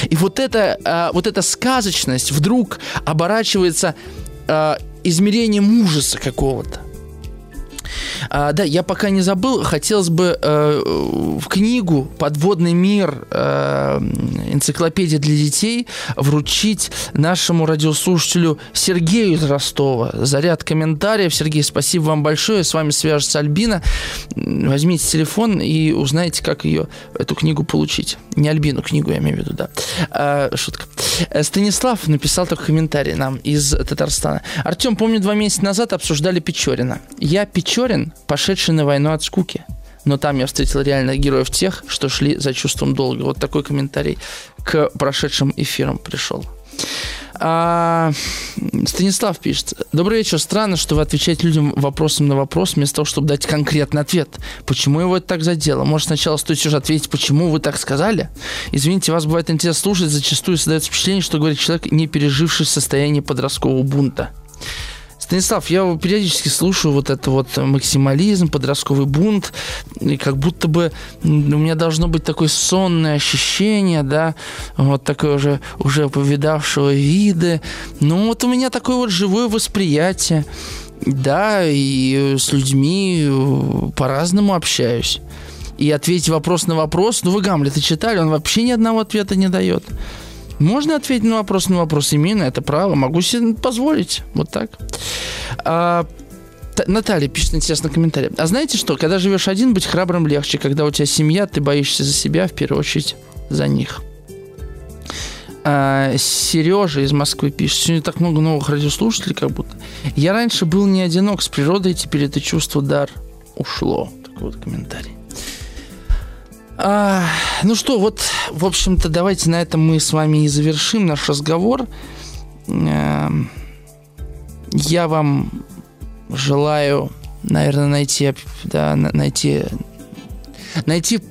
S2: И вот эта, вот эта сказочность вдруг оборачивается а, измерением ужаса какого-то. А, да, я пока не забыл, хотелось бы э, в книгу «Подводный мир. Э, энциклопедия для детей» вручить нашему радиослушателю Сергею из Ростова. Заряд комментариев. Сергей, спасибо вам большое. С вами свяжется Альбина. Возьмите телефон и узнаете, как ее, эту книгу получить. Не Альбину книгу, я имею в виду, да. А, шутка. Э, Станислав написал такой комментарий нам из Татарстана. Артем, помню, два месяца назад обсуждали Печорина. Я Печорин, пошедший на войну от скуки. Но там я встретил реально героев тех, что шли за чувством долга. Вот такой комментарий к прошедшим эфирам пришел. А, Станислав пишет. Добрый вечер. Странно, что вы отвечаете людям вопросом на вопрос, вместо того, чтобы дать конкретный ответ. Почему его это так задело? Может, сначала стоит все же ответить, почему вы так сказали? Извините, вас бывает интересно слушать, зачастую создается впечатление, что говорит человек, не переживший состояние подросткового бунта. Станислав, я периодически слушаю вот это вот максимализм, подростковый бунт, и как будто бы у меня должно быть такое сонное ощущение, да, вот такое уже, уже повидавшего виды. Ну, вот у меня такое вот живое восприятие, да, и с людьми по-разному общаюсь. И ответить вопрос на вопрос, ну, вы Гамлета читали, он вообще ни одного ответа не дает. Можно ответить на вопрос, на вопрос имею на это право, могу себе позволить. Вот так. А, Наталья пишет интересный комментарий. А знаете что, когда живешь один, быть храбрым легче. Когда у тебя семья, ты боишься за себя, в первую очередь за них. А, Сережа из Москвы пишет. Сегодня так много новых радиослушателей, как будто. Я раньше был не одинок с природой, теперь это чувство дар ушло. Такой вот комментарий. А, ну что, вот, в общем-то, давайте на этом мы с вами и завершим наш разговор. А, я вам желаю, наверное, найти, да, найти, найти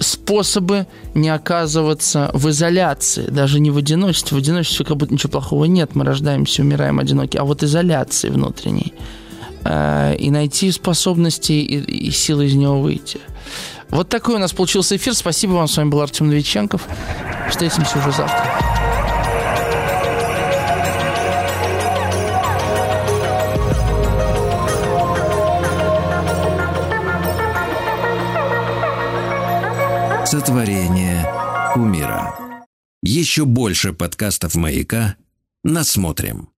S2: способы не оказываться в изоляции, даже не в одиночестве. В одиночестве как будто ничего плохого нет, мы рождаемся, умираем одиноки, а вот изоляции внутренней. Э, и найти способности и, и силы из него выйти. Вот такой у нас получился эфир. Спасибо вам. С вами был Артем Новиченков. Встретимся уже завтра.
S1: Сотворение умира. Еще больше подкастов «Маяка» насмотрим.